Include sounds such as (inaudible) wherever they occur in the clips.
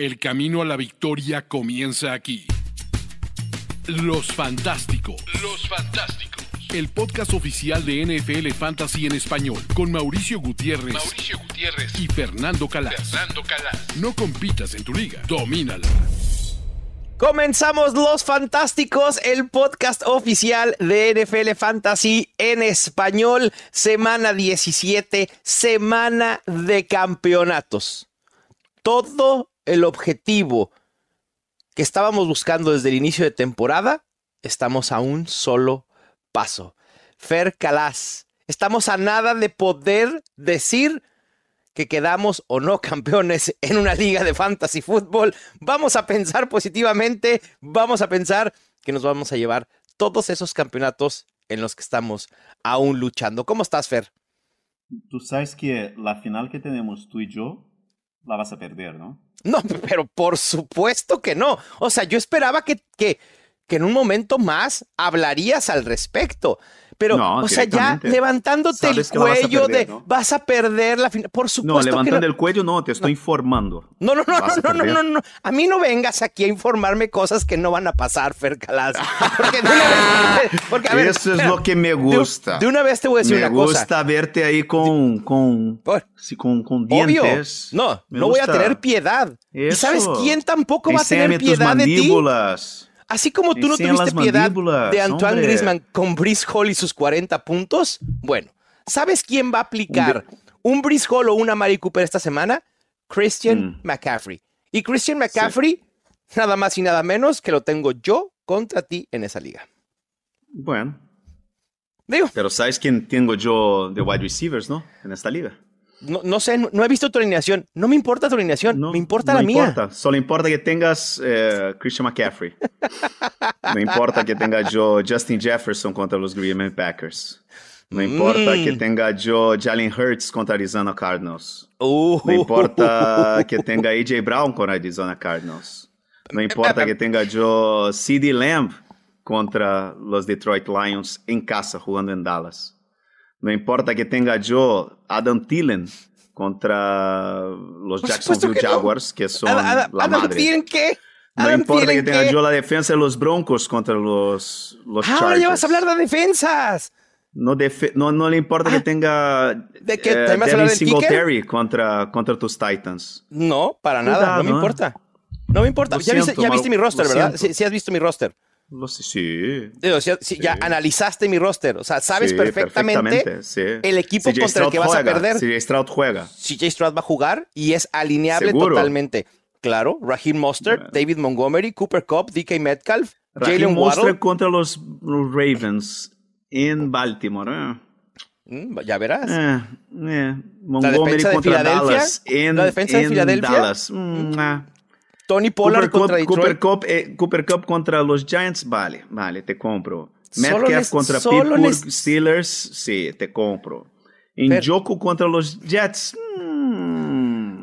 El camino a la victoria comienza aquí. Los Fantásticos. Los Fantásticos. El podcast oficial de NFL Fantasy en español con Mauricio Gutiérrez, Mauricio Gutiérrez y Fernando Calas. Fernando Calas. No compitas en tu liga, domínala. Comenzamos Los Fantásticos, el podcast oficial de NFL Fantasy en español, semana 17, semana de campeonatos. Todo el objetivo que estábamos buscando desde el inicio de temporada, estamos a un solo paso. Fer Calas, estamos a nada de poder decir que quedamos o no (laughs) campeones en una liga de fantasy fútbol. Vamos a pensar positivamente, vamos a pensar que nos vamos a llevar todos esos campeonatos en los que estamos aún luchando. ¿Cómo estás, Fer? Tú sabes que la final que tenemos tú y yo la vas a perder, ¿no? No, pero por supuesto que no. O sea, yo esperaba que, que, que en un momento más hablarías al respecto. Pero, o sea, ya levantándote el cuello de vas a perder la final. Por supuesto. No, levantando el cuello no, te estoy informando. No, no, no, no, no, no, no, A mí no vengas aquí a informarme cosas que no van a pasar, Fer Calas. Porque, vez, (laughs) porque a ver, Eso es lo que me gusta. De, una vez te voy a decir una cosa. Me gusta verte ahí con, con, sí, con, con dientes. No, no voy a tener piedad. ¿Y sabes quién tampoco va a tener piedad de ti? Así como tú no tuviste piedad de Antoine Griezmann con Brice Hall y sus 40 puntos, bueno, ¿sabes quién va a aplicar un Brice Hall o una Mari Cooper esta semana? Christian mm. McCaffrey. Y Christian McCaffrey, nada más y nada menos que lo tengo yo contra ti en esa liga. Bueno. Digo. Pero ¿sabes quién tengo yo de wide receivers, no? En esta liga. No, sé, no, he visto tu alineación. No me importa tu alineación, me importa la mía. Importa. Solo importa que tengas eh, Christian McCaffrey. (laughs) no importa que tenga yo Justin Jefferson contra los Green Bay Packers. No importa que mm. tenga yo Jalen Hurts contra Arizona Cardinals. Uh. No importa (laughs) que tenga AJ Brown contra Arizona Cardinals. No importa que tenga yo CD Lamb contra los Detroit Lions en casa jugando en Dallas. No importa que tenga yo Adam Thielen contra los Jacksonville Jaguars, que son la Adam madre. Thielen qué? No importa que tenga yo la defensa de los Broncos contra los, los ah, Chargers. ya vas a hablar de defensas. No, no, no, le importa que ah, tenga ¿De qué? Eh, Devin Singletary contra, contra tus Titans. No, para nada, no me importa. No me importa. ya, viste, ya viste mi roster, ¿verdad? Sí, has visto mi roster. Lo sé, sí. Ya analizaste mi roster. O sea, sabes perfectamente, el equipo contra el que vas a perder. CJ Stroud juega. CJ Stroud va a jugar y es alineable totalmente. Claro, Raheem Mostert, David Montgomery, Cooper Cup, DK Metcalf, Jalen Waddle. contra los, Ravens en Baltimore. ¿eh? Mm, ya verás. Eh, eh. Montgomery contra Dallas. En, la defensa de Filadelfia. Dallas. Mm, ah. Tony Pollard contra Detroit. Cooper Cup, eh, Cooper Cup contra los Giants, vale, vale, te compro. Metcalf contra Pittsburgh Steelers, sí, te compro. Njoku contra los Jets, mmm.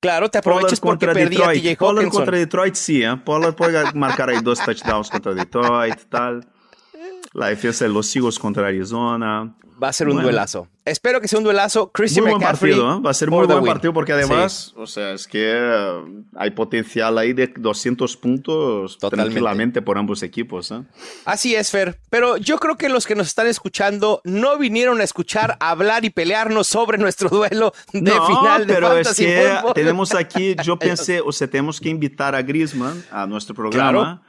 Claro, te aprovechas porque contra perdí Detroit. a TJ Pollard contra Detroit, sí, ¿eh? Pollard puede marcar ahí dos touchdowns contra Detroit, tal. La defensa de los Eagles contra Arizona. Va a ser un duelazo. Espero que sea un duelazo. Christian muy McCaffrey. Buen partido, ¿eh? Va a ser muy buen partido porque además, o sea, es que eh, hay potencial ahí de 200 puntos tranquilamente por ambos equipos. ¿eh? Así es, Fer. Pero yo creo que los que nos están escuchando no vinieron a escuchar hablar y pelearnos sobre nuestro duelo de final de pero es que tenemos aquí, yo (laughs) pensé, o sea, tenemos que invitar a Griezmann a nuestro programa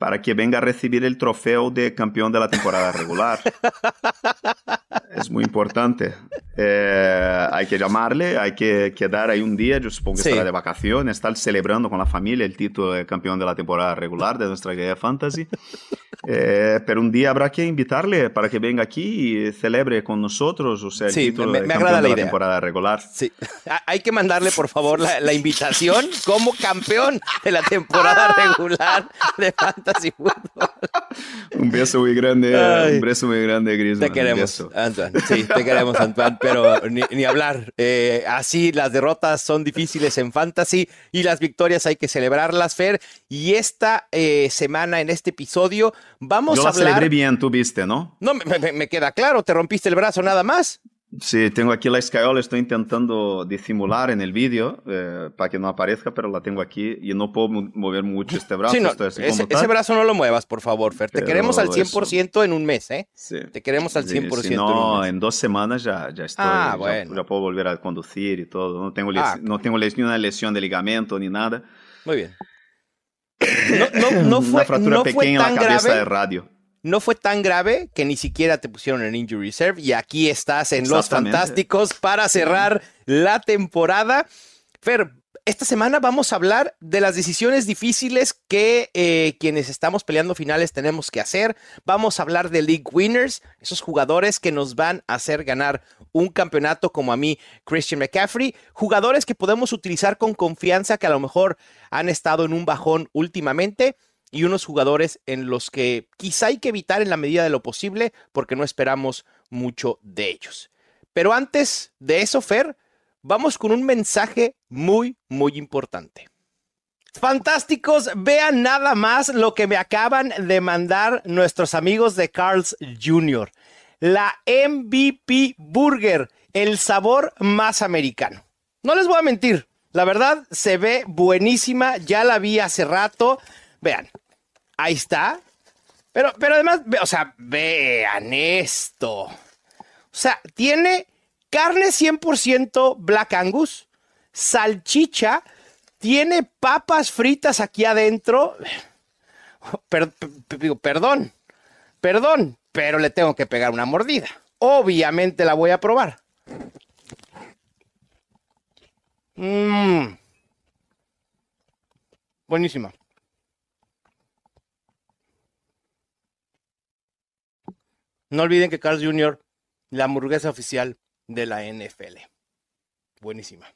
para que venga a recibir el trofeo de campeón de la temporada regular. (laughs) es muy importante. Eh, hay que llamarle, hay que quedar ahí un día, yo supongo que estará de vacaciones, estar celebrando con la familia el título de campeón de la temporada regular de nuestra Liga Fantasy. Eh, pero un día habrá que invitarle para que venga aquí y celebre con nosotros, o sea, el título de campeón de la, temporada regular. Sí, hay que mandarle por favor la, invitación como campeón de la temporada (laughs) regular de Fantasy Football. un beso muy grande, un beso muy grande, Gris. Te queremos, Antoine. Sí, te queremos, Antoine, pero ni, hablar. Eh, así las derrotas son difíciles en Fantasy y las victorias hay que celebrarlas, Fer. Y esta eh, semana, en este episodio, Vamos Yo a la celebré bien, tú viste, ¿no? No, me, queda claro, te rompiste el brazo nada más. Sí, tengo aquí la escayola, estoy intentando disimular en el vídeo eh, para que no aparezca, pero la tengo aquí y no puedo mover mucho este brazo. Sí, no, ese, brazo no lo muevas, por favor, Fer. Te queremos al 100% en un mes, ¿eh? Sí. Te queremos al 100% si no, en, dos semanas ya, ya estoy. Ah, bueno. ya, puedo volver a conducir y todo. No tengo, ah, no tengo ni una lesión de ligamento ni nada. Muy bien. (coughs) No, no, no fue, una fractura pequeña en la cabeza de radio no fue tan grave que ni siquiera te pusieron en Injury Reserve y aquí estás en Los Fantásticos para cerrar la temporada. Fer, esta semana vamos a hablar de las decisiones difíciles que eh, quienes estamos peleando finales tenemos que hacer. Vamos a hablar de League Winners, esos jugadores que nos van a hacer ganar un campeonato como a mí, Christian McCaffrey. Jugadores que podemos utilizar con confianza que a lo mejor han estado en un bajón últimamente y unos jugadores en los que quizá hay que evitar en la medida de lo posible porque no esperamos mucho de ellos. Pero antes de eso, Fer, vamos con un mensaje muy, muy importante. Fantásticos, vean nada más lo que me acaban de mandar nuestros amigos de Carl's Jr. La MVP Burger, el sabor más americano. No les voy a mentir, la verdad se ve buenísima, ya la vi hace rato. Vean, ahí está. Pero, pero además, o sea, vean esto. O sea, tiene carne 100% Black Angus, salchicha, tiene papas fritas aquí adentro. digo, perdón, perdón, pero le tengo que pegar una mordida. Obviamente la voy a probar. Mmm. Buenísima. No olviden que Carl Jr., la hamburguesa oficial de la NFL. Buenísima.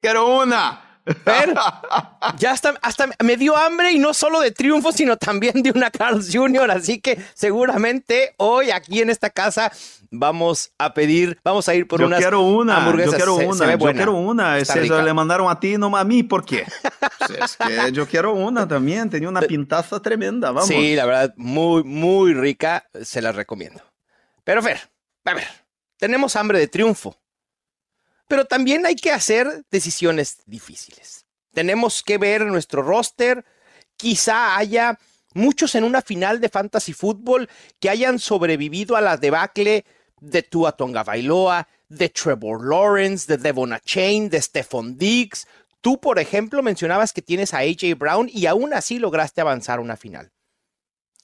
Quiero una. Pero (laughs) ya hasta, hasta me dio hambre y no solo de triunfo, sino también de una Carl Jr. Así que seguramente hoy aquí en esta casa vamos a pedir, vamos a ir por yo unas quiero una, hamburguesas. Yo quiero una, yo quiero una. Le mandaron a ti, no a mí, ¿por qué? (laughs) es que yo quiero una también, tenía una pintaza tremenda, vamos. Sí, la verdad, muy, muy rica, se la recomiendo. Pero Fer, a ver, tenemos hambre de triunfo. Pero también hay que hacer decisiones difíciles. Tenemos que ver nuestro roster. Quizá haya muchos en una final de fantasy fútbol que hayan sobrevivido a la debacle de Tua Tonga Bailoa, de Trevor Lawrence, de Devon Chain, de Stephon Diggs. Tú, por ejemplo, mencionabas que tienes a AJ Brown y aún así lograste avanzar a una final.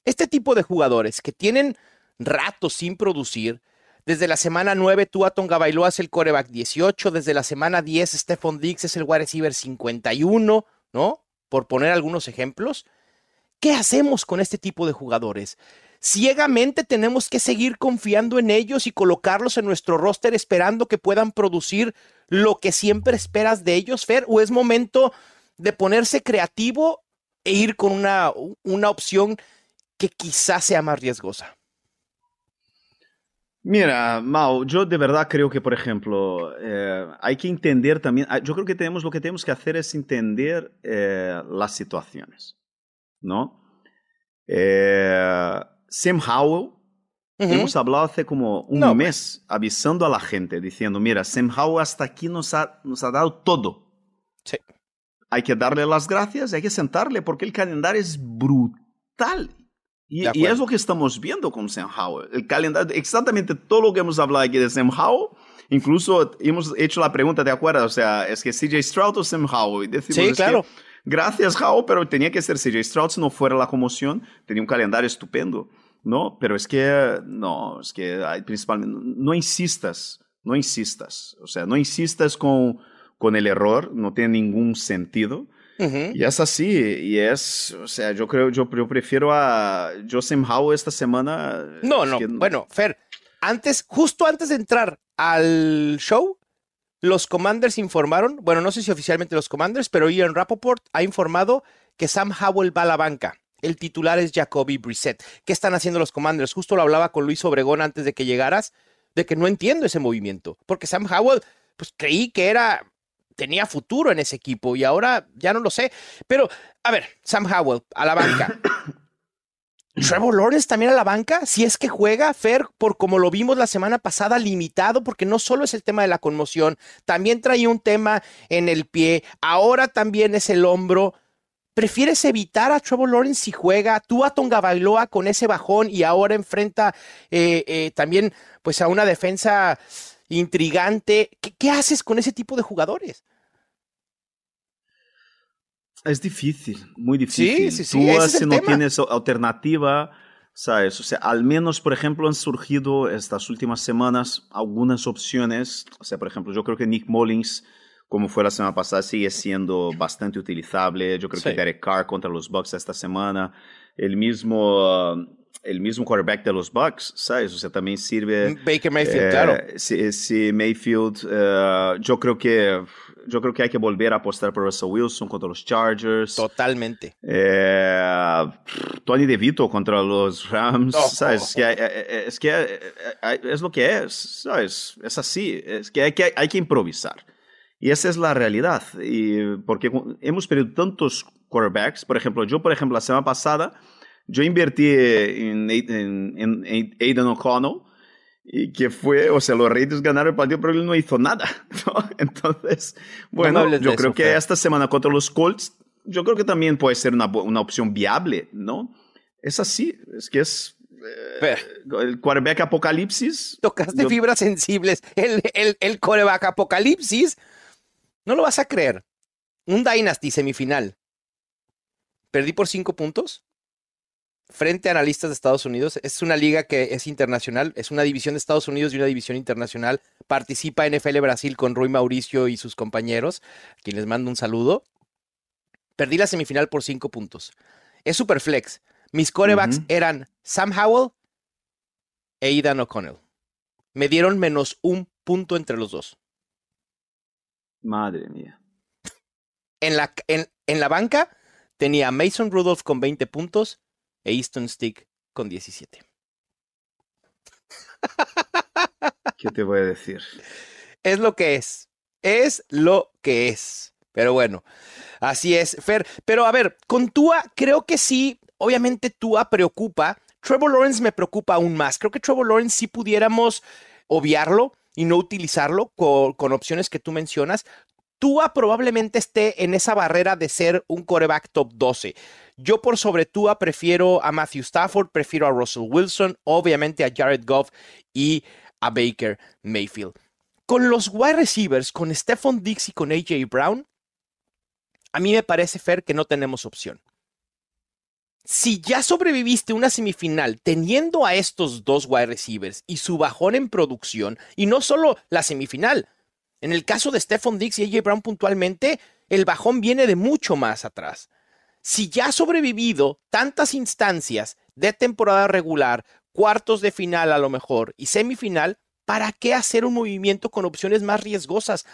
Este tipo de jugadores que tienen rato sin producir. Desde la semana 9, Tua Tonga Bailoa es el coreback 18. Desde la semana 10, Stephon Diggs es el wide receiver 51, ¿no? Por poner algunos ejemplos. ¿Qué hacemos con este tipo de jugadores? Ciegamente tenemos que seguir confiando en ellos y colocarlos en nuestro roster esperando que puedan producir lo que siempre esperas de ellos, Fer, o es momento de ponerse creativo e ir con una, una opción que quizás sea más riesgosa. Mira, Mau, yo de verdad creo que, por ejemplo, eh, hay que entender también, ah, yo creo que tenemos, lo que tenemos que hacer es entender eh, las situaciones, ¿no? Eh, Sam Howell, hemos hablado hace como un mes avisando a la gente, diciendo, mira, Sam Howell hasta aquí nos ha, nos ha dado todo. Sí. Hay que darle las gracias, hay que sentarle, porque el calendario es brutal y, es lo que estamos viendo con Sam Howell. El calendario, exactamente todo lo que hemos hablado aquí de Sam Howell. Incluso hemos hecho la pregunta, ¿de acuerdo? O sea, ¿es que CJ Stroud o Sam Howell? sí, claro. gracias, Howell, pero tenía que ser CJ Stroud si no fuera la conmoción. Tenía un calendario estupendo, ¿no? Pero es que, no, es que principalmente, no insistas, no insistas. O sea, no insistas con, con el error, no tiene ningún sentido. Y es así, y es, o sea, yo creo, yo, yo prefiero a Joseph Howe esta semana. No, no, bueno, Fer, antes, justo antes de entrar al show, los Commanders informaron, bueno, no sé si oficialmente los Commanders, pero Ian Rappaport ha informado que Sam Howell va a la banca. El titular es Jacoby Brissett. ¿Qué están haciendo los Commanders? Justo lo hablaba con Luis Obregón antes de que llegaras, de que no entiendo ese movimiento, porque Sam Howell, pues creí que era tenía futuro en ese equipo y ahora ya no lo sé. Pero, a ver, Sam Howell a la banca. (coughs) Trevor Lawrence también a la banca, si es que juega, Fer, por como lo vimos la semana pasada, limitado, porque no solo es el tema de la conmoción, también trae un tema en el pie, ahora también es el hombro. ¿Prefieres evitar a Trevor Lawrence si juega? Tú a Tonga Bailoa con ese bajón y ahora enfrenta eh, eh, también pues a una defensa intrigante. ¿Qué haces con ese tipo de jugadores? Es difícil, muy difícil. Sí, sí, sí. Tú, si no tienes alternativa, ¿sabes? O sea, al menos, por ejemplo, han surgido estas últimas semanas algunas opciones. O sea, por ejemplo, yo creo que Nick Mullins, como fue la semana pasada, sigue siendo bastante utilizable. Yo creo que Derek Carr contra los Bucks esta semana. El mismo, el mismo quarterback de los Bucks, ¿sabes? O sea, también sirve. Baker Mayfield, claro. Sí, sí Mayfield. Uh, yo creo que yo creo que hay que volver a apostar por Russell Wilson contra los Chargers. Totalmente. Eh, Tony DeVito contra los Rams. Oh, ¿sabes? Es, que, eh, eh, es, que es lo que es. ¿sabes? Es así. Es que hay, que hay que improvisar. Y esa es la realidad. Y porque hemos perdido tantos quarterbacks. Por ejemplo, yo, por ejemplo, la semana pasada, yo invertí en, en, en Aiden O'Connell y que fue, o sea, los Raiders ganaron el partido, pero él no hizo nada. (laughs) Entonces, bueno, yo creo que esta semana contra los Colts, yo creo que también puede ser una, una opción viable, ¿no? Es así, es que es eh, el quarterback apocalipsis. Tocaste fibras sensibles. El, el, el quarterback apocalipsis, no lo vas a creer. Un Dynasty semifinal. Perdí por cinco puntos frente a analistas de Estados Unidos. Es una liga que es internacional, es una división de Estados Unidos y una división internacional. Participa NFL Brasil con Rui Mauricio y sus compañeros, a quien les mando un saludo. Perdí la semifinal por cinco puntos. Es super flex. Mis corebacks eran Sam Howell e Aidan O'Connell. Me dieron menos un punto entre los dos. Madre mía. En la, en, en la banca tenía Mason Rudolph con 20 puntos, e Easton Stick con 17. ¿Qué te voy a decir? Es lo que es. Es lo que es. Pero bueno, así es, Fer. Pero a ver, con Tua, creo que sí, obviamente Tua preocupa. Trevor Lawrence me preocupa aún más. Creo que Trevor Lawrence sí pudiéramos obviarlo y no utilizarlo con, con opciones que tú mencionas. Tua probablemente esté en esa barrera de ser un coreback top 12. Yo por sobre Tua prefiero a Matthew Stafford, prefiero a Russell Wilson, obviamente a Jared Goff y a Baker Mayfield. Con los wide receivers, con Stephon Diggs y con AJ Brown, a mí me parece, Fer, que no tenemos opción. Si ya sobreviviste una semifinal teniendo a estos dos wide receivers y su bajón en producción, y no solo la semifinal, en el caso de Stephon Diggs y AJ Brown puntualmente, el bajón viene de mucho más atrás. Si ya ha sobrevivido tantas instancias de temporada regular, cuartos de final a lo mejor y semifinal, ¿para qué hacer un movimiento con opciones más riesgosas?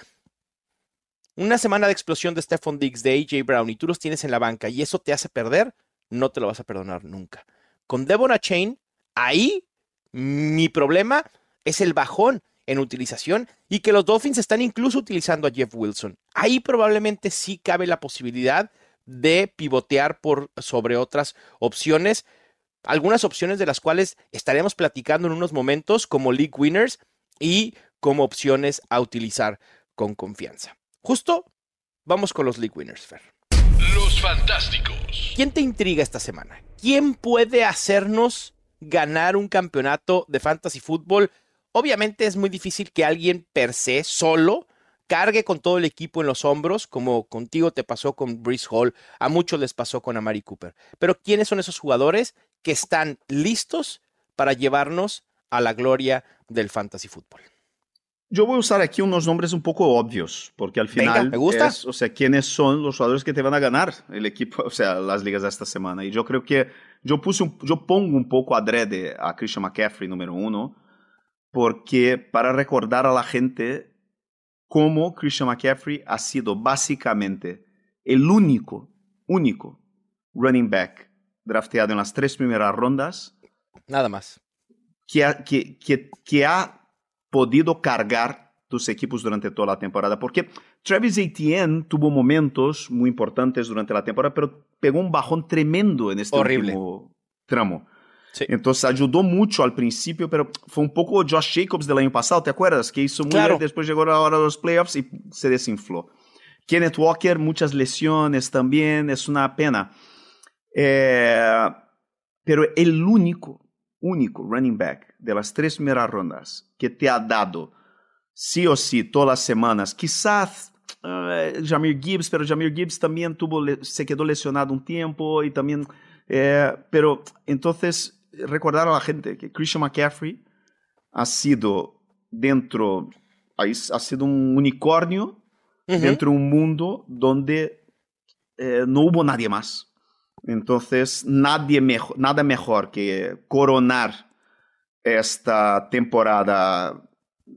Una semana de explosión de Stephon Diggs, de AJ Brown y tú los tienes en la banca y eso te hace perder, no te lo vas a perdonar nunca. Con Devon Chain, ahí mi problema es el bajón en utilización y que los Dolphins están incluso utilizando a Jeff Wilson. Ahí probablemente sí cabe la posibilidad de pivotear por sobre otras opciones. Algunas opciones de las cuales estaremos platicando en unos momentos como League Winners y como opciones a utilizar con confianza. Justo vamos con los League Winners, Fer. Los fantásticos. ¿Quién te intriga esta semana? ¿Quién puede hacernos ganar un campeonato de fantasy fútbol Obviamente es muy difícil que alguien per se solo cargue con todo el equipo en los hombros, como contigo te pasó con Brice Hall, a muchos les pasó con Amari Cooper. Pero ¿quiénes son esos jugadores que están listos para llevarnos a la gloria del fantasy fútbol? Yo voy a usar aquí unos nombres un poco obvios, porque al final, me gusta. o sea, quiénes son los jugadores que te van a ganar el equipo, o sea, las ligas de esta semana. Y yo creo que yo puse, yo pongo un poco adrede a Christian McCaffrey número uno, porque para recordar a la gente cómo Christian McCaffrey ha sido básicamente el único, único running back drafteado en las tres primeras rondas. Nada más. Que ha, que, que, que ha podido cargar tus equipos durante toda la temporada. Porque Travis Etienne tuvo momentos muy importantes durante la temporada, pero pegó un bajón tremendo en este Horrible. último tramo. Entonces ayudó mucho al principio, pero fue un poco Josh Jacobs del año pasado, ¿te acuerdas? Que hizo muy bien, después llegó la hora de los playoffs y se desinfló. Kenneth Walker, muchas lesiones también, es una pena. Eh, pero el único, único running back de las tres primeras rondas que te ha dado sí o sí todas las semanas, quizás uh, Jamir Gibbs, pero Jamir Gibbs también tuvo, se quedó lesionado un tiempo y también, eh, pero entonces recordar a la gente que Christian McCaffrey ha sido dentro, ha sido un unicornio dentro de un mundo donde eh, no hubo nadie más. Entonces, nadie mejor, nada mejor que coronar esta temporada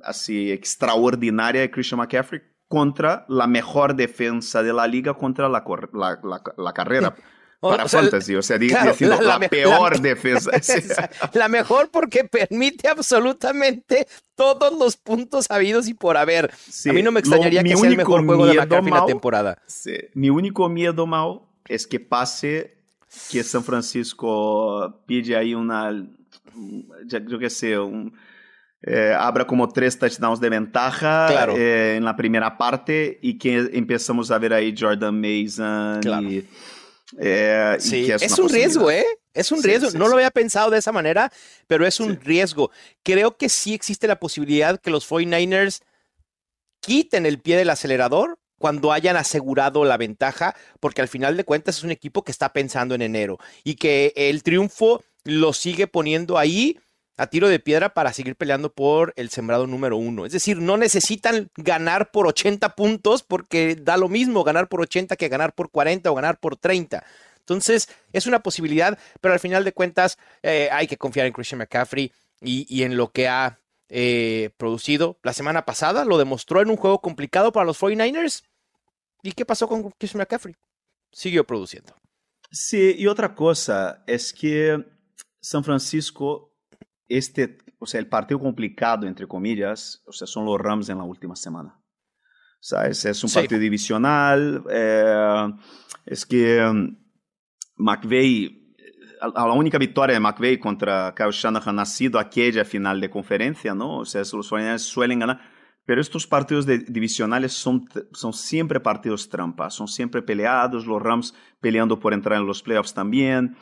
así extraordinaria de Christian McCaffrey contra la mejor defensa de la liga contra la, la, la carrera. Para fantasy, o sea, diciendo la, peor defensa. (laughs) la mejor porque permite absolutamente todos los puntos habidos y por haber. a mí no me extrañaría que sea el mejor juego de McCaffrey la temporada. Mi único miedo, Mau, es que pase que San Francisco pide ahí una, yo qué sé, un, eh, abra como tres touchdowns de ventaja eh, en la primera parte y que empezamos a ver ahí Jordan Mason y eh, sí, es, un riesgo, ¿eh? Es un riesgo. no lo había pensado de esa manera, pero es un riesgo. Creo que sí existe la posibilidad que los 49ers quiten el pie del acelerador cuando hayan asegurado la ventaja, porque al final de cuentas es un equipo que está pensando en enero y que el triunfo lo sigue poniendo ahí a tiro de piedra para seguir peleando por el sembrado número uno. Es decir, no necesitan ganar por 80 puntos porque da lo mismo ganar por 80 que ganar por 40 o ganar por 30. Entonces, es una posibilidad, pero al final de cuentas eh, hay que confiar en Christian McCaffrey y, en lo que ha eh, producido. La semana pasada lo demostró en un juego complicado para los 49ers. ¿Y qué pasó con Christian McCaffrey? Siguió produciendo. Sí, y otra cosa es que San Francisco este, o sea, el partido complicado, entre comillas, o sea, son los Rams en la última semana. ¿Sabes? Es un partido divisional. Eh, es que um, McVeigh, a, la única victoria de McVeigh contra Kyle Shanahan ha sido aquella final de conferencia, ¿no? O sea, los 49 suelen ganar. Pero estos partidos de, divisionales son, son siempre partidos trampas, son siempre peleados, los Rams peleando por entrar en los playoffs también.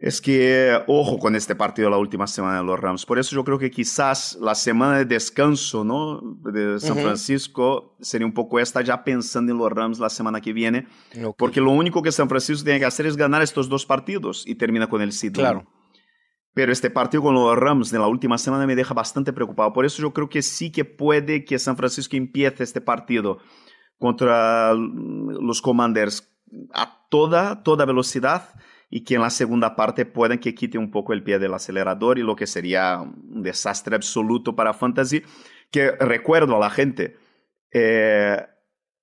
Es que, ojo con este partido la última semana de los Rams. Por eso yo creo que quizás la semana de descanso ¿no? de San Francisco sería un poco esta, ya pensando en los Rams la semana que viene. Porque lo único que San Francisco tiene que hacer es ganar estos dos partidos y termina con el seed. Claro. Pero este partido con los Rams de la última semana me deja bastante preocupado. Por eso yo creo que sí que puede que San Francisco empiece este partido contra los Commanders a toda, toda velocidad y que en la segunda parte puedan que quite un poco el pie del acelerador y lo que sería un desastre absoluto para Fantasy. Que recuerdo a la gente, eh,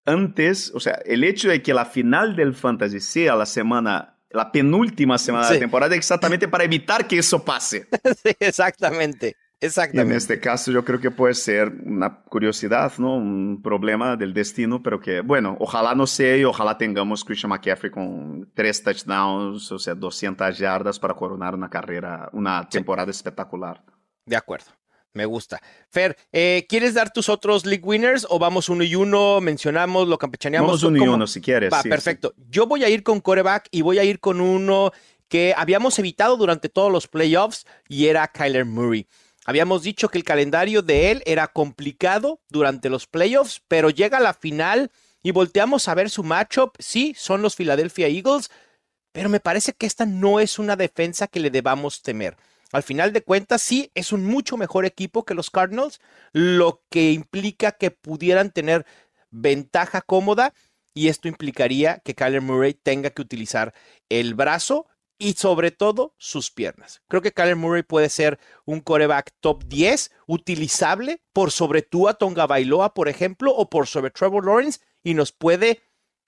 antes, o sea, el hecho de que la final del Fantasy sea la semana, la penúltima semana de la temporada, exactamente para evitar que eso pase. (laughs) sí, exactamente. Exactamente. en este caso yo creo que puede ser una curiosidad, ¿no? Un problema del destino, pero que, bueno, ojalá no sea y ojalá tengamos Christian McCaffrey con tres touchdowns, o sea, 200 yardas para coronar una carrera, una temporada espectacular. De acuerdo. Me gusta. Fer, eh, ¿quieres dar tus otros league winners o vamos uno y uno? Mencionamos, lo campechaneamos. Vamos uno y uno si quieres. Va, perfecto. Yo voy a ir con coreback y voy a ir con uno que habíamos evitado durante todos los playoffs y era Kyler Murray. Habíamos dicho que el calendario de él era complicado durante los playoffs, pero llega a la final y volteamos a ver su matchup. Sí, son los Philadelphia Eagles, pero me parece que esta no es una defensa que le debamos temer. Al final de cuentas, sí, es un mucho mejor equipo que los Cardinals, lo que implica que pudieran tener ventaja cómoda y esto implicaría que Kyler Murray tenga que utilizar el brazo y sobre todo sus piernas. Creo que Kyler Murray puede ser un coreback top 10 utilizable por sobre Tua Tonga Bailoa, por ejemplo, o por sobre Trevor Lawrence y nos puede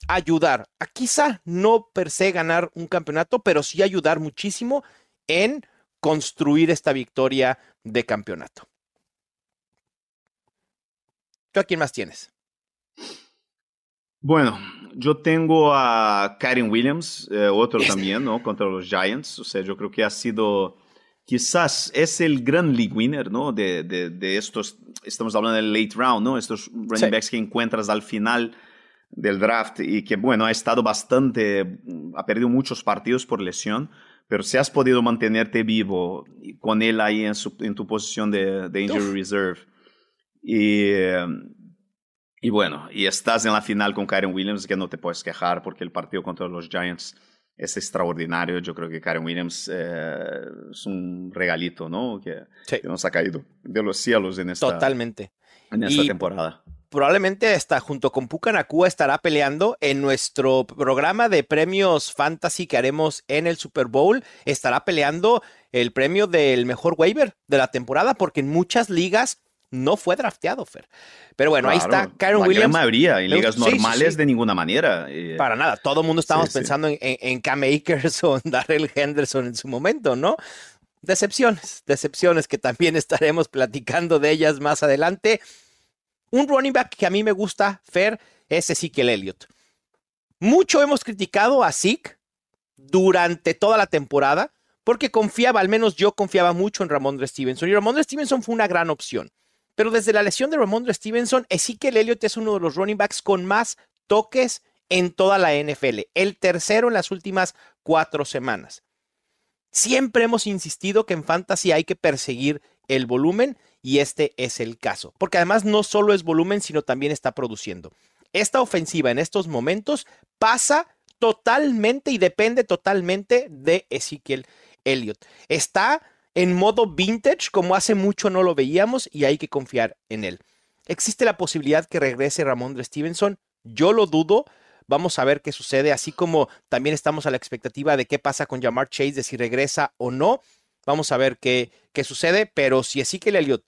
ayudar a quizá no per se ganar un campeonato, pero sí ayudar muchísimo en construir esta victoria de campeonato. ¿Tú a quién más tienes? Bueno, yo tengo a Karen Williams, eh, otro también, ¿no? Contra los Giants. O sea, yo creo que ha sido, quizás es el gran league winner, ¿no? De, de, estos, estamos hablando del late round, ¿no? Estos running backs que encuentras al final del draft y que, bueno, ha estado bastante, ha perdido muchos partidos por lesión, pero si has podido mantenerte vivo con él ahí en, su, en tu posición de, de injury reserve y, y bueno, y estás en la final con Karen Williams, que no te puedes quejar porque el partido contra los Giants es extraordinario. Yo creo que Karen Williams eh, es un regalito, ¿no? Que, nos ha caído de los cielos en esta, Totalmente. En esta temporada probablemente hasta junto con Pucanacua estará peleando en nuestro programa de premios fantasy que haremos en el Super Bowl. Estará peleando el premio del mejor waiver de la temporada porque en muchas ligas no fue drafteado, Fer. Pero bueno, ahí está la Williams. mayoría, en ligas normales de ninguna manera. Para nada, todo el mundo estábamos pensando en, en, Cam Akers (laughs) o en Darrell Henderson en su momento, ¿no? Decepciones, decepciones que también (laughs) estaremos platicando de ellas más adelante. Un running back que a mí me gusta, Fer, es Ezekiel Elliott. Mucho hemos criticado a Zeke durante toda la temporada porque confiaba, al menos yo confiaba mucho en Ramondre Stevenson y Ramondre Stevenson fue una gran opción. Pero desde la lesión de Ramondre Stevenson, Ezekiel Elliott es uno de los running backs con más toques en toda la NFL, el tercero en las últimas cuatro semanas. Siempre hemos insistido que en fantasy hay que perseguir el volumen y este es el caso, porque además no solo es volumen, sino también está produciendo. Esta ofensiva en estos momentos pasa totalmente y depende totalmente de Ezekiel Elliott. Está en modo vintage, como hace mucho no lo veíamos, y hay que confiar en él. ¿Existe la posibilidad que regrese Ramón Stevenson? Yo lo dudo. Vamos a ver qué sucede, así como también estamos a la expectativa de qué pasa con Jamar Chase, de si regresa o no. Vamos a ver qué, qué sucede, pero si Ezekiel Elliott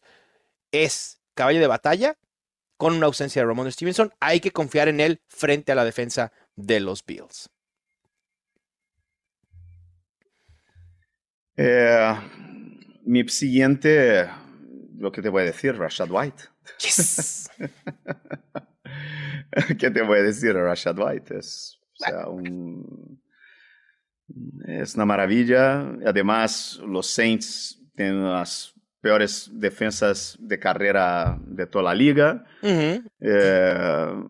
es caballo de batalla, con una ausencia de Ramon Stevenson, hay que confiar en él frente a la defensa de los Bills. Eh, mi siguiente, lo que te voy a decir, Rashad White. (laughs) ¿Qué te voy a decir, Rashad White? Es, un, es una maravilla. Además, los Saints tienen las peores defensas de carrera de toda la liga. Eh,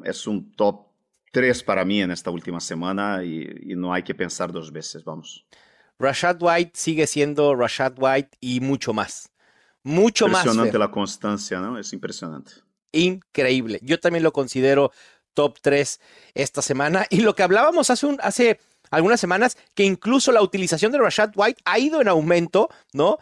es un top 3 para mí en esta última semana y, no hay que pensar dos veces, vamos. Rashad White sigue siendo Rashad White y mucho más. Mucho más. Impresionante la constancia, ¿no? Es impresionante. Increíble. Yo también lo considero top 3 esta semana. Y lo que hablábamos hace, un, hace algunas semanas, que incluso la utilización de Rashad White ha ido en aumento, ¿no?